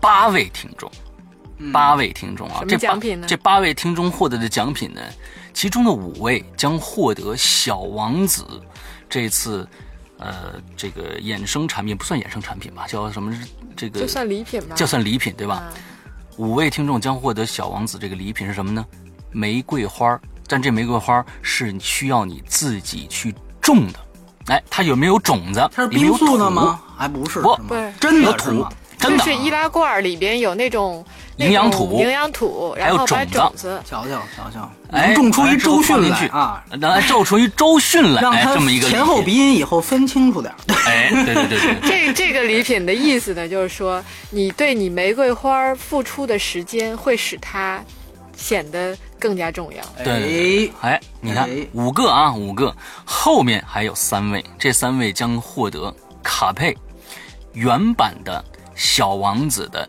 八位听众，八位听众啊，这奖品呢？这八位听众获得的奖品呢，其中的五位将获得小王子这次呃这个衍生产品，不算衍生产品吧？叫什么？这个就算礼品吧？就算礼品对吧？五位听众将获得小王子这个礼品是什么呢？玫瑰花，但这玫瑰花是需要你自己去种的。哎，它有没有种子？它是冰素的吗？还不是，不，真的土，真的。是易拉罐里边有那种营养土，营养土，然后把种子，瞧瞧瞧瞧，能种出一周迅来啊！能种出一周迅来，让它这么一个前后鼻音以后分清楚点。哎，对对对对。这这个礼品的意思呢，就是说你对你玫瑰花付出的时间会使它。显得更加重要。对，哎，你看五个啊，五个，后面还有三位，这三位将获得卡佩原版的小王子的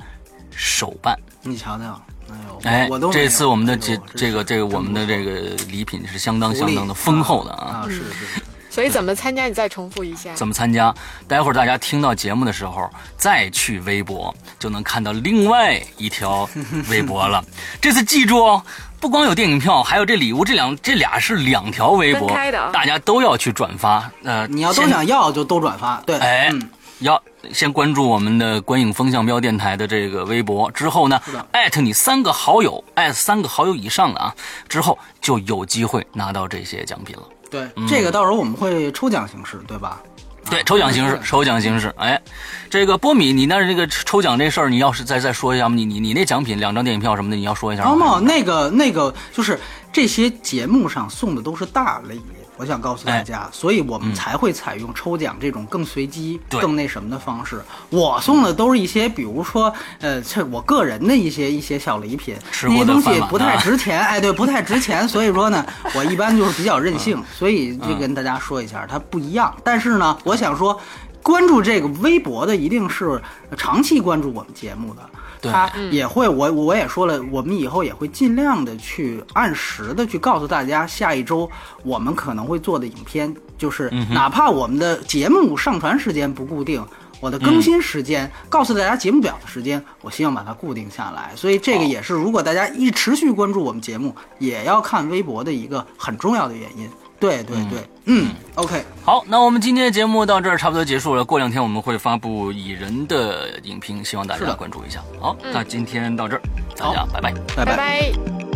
手办。你瞧瞧，哎呦，哎我我都，没有这次我们的哎这这个这个我们的这个礼品是相当相当的丰厚的啊。啊，是是，所以怎么参加？你再重复一下。怎么参加？待会儿大家听到节目的时候，再去微博就能看到另外一条微博了。这次记住哦，不光有电影票，还有这礼物，这两这俩是两条微博，分开的啊大家都要去转发。呃，你要都想要就都转发，对，哎，嗯，要先关注我们的观影风向标电台的这个微博，之后呢的，艾特你三个好友，艾特三个好友以上的啊，之后就有机会拿到这些奖品了。对，这个到时候我们会抽奖形式，对吧？对，抽奖形式，抽奖形式。哎，这个波米，你那这个抽奖这事儿，你要是再再说一下吗？你你你那奖品两张电影票什么的，你要说一下吗？哦，那个那个就是这些节目上送的都是大礼，我想告诉大家，所以我们才会采用抽奖这种更随机、对更那什么的方式。我送的都是一些，比如说，呃，这我个人的一些一些小礼品，吃那些过的东西不太啊值钱，哎，对，不太值钱，所以说呢，我一般就是比较任性，嗯所以就跟大家说一下，它不一样。但是呢，我想说。关注这个微博的一定是长期关注我们节目的，对他也会，我我也说了，我们以后也会尽量的去按时的去告诉大家，下一周我们可能会做的影片，就是哪怕我们的节目上传时间不固定。我的更新时间，告诉大家节目表的时间，我希望把它固定下来。所以这个也是，如果大家一持续关注我们节目，也要看微博的一个很重要的原因。对对对，嗯 o k 好，那我们今天的节目到这儿差不多结束了。过两天我们会发布蚁人的影评，希望大家关注一下。好，那今天到这儿，大家拜拜。拜拜拜。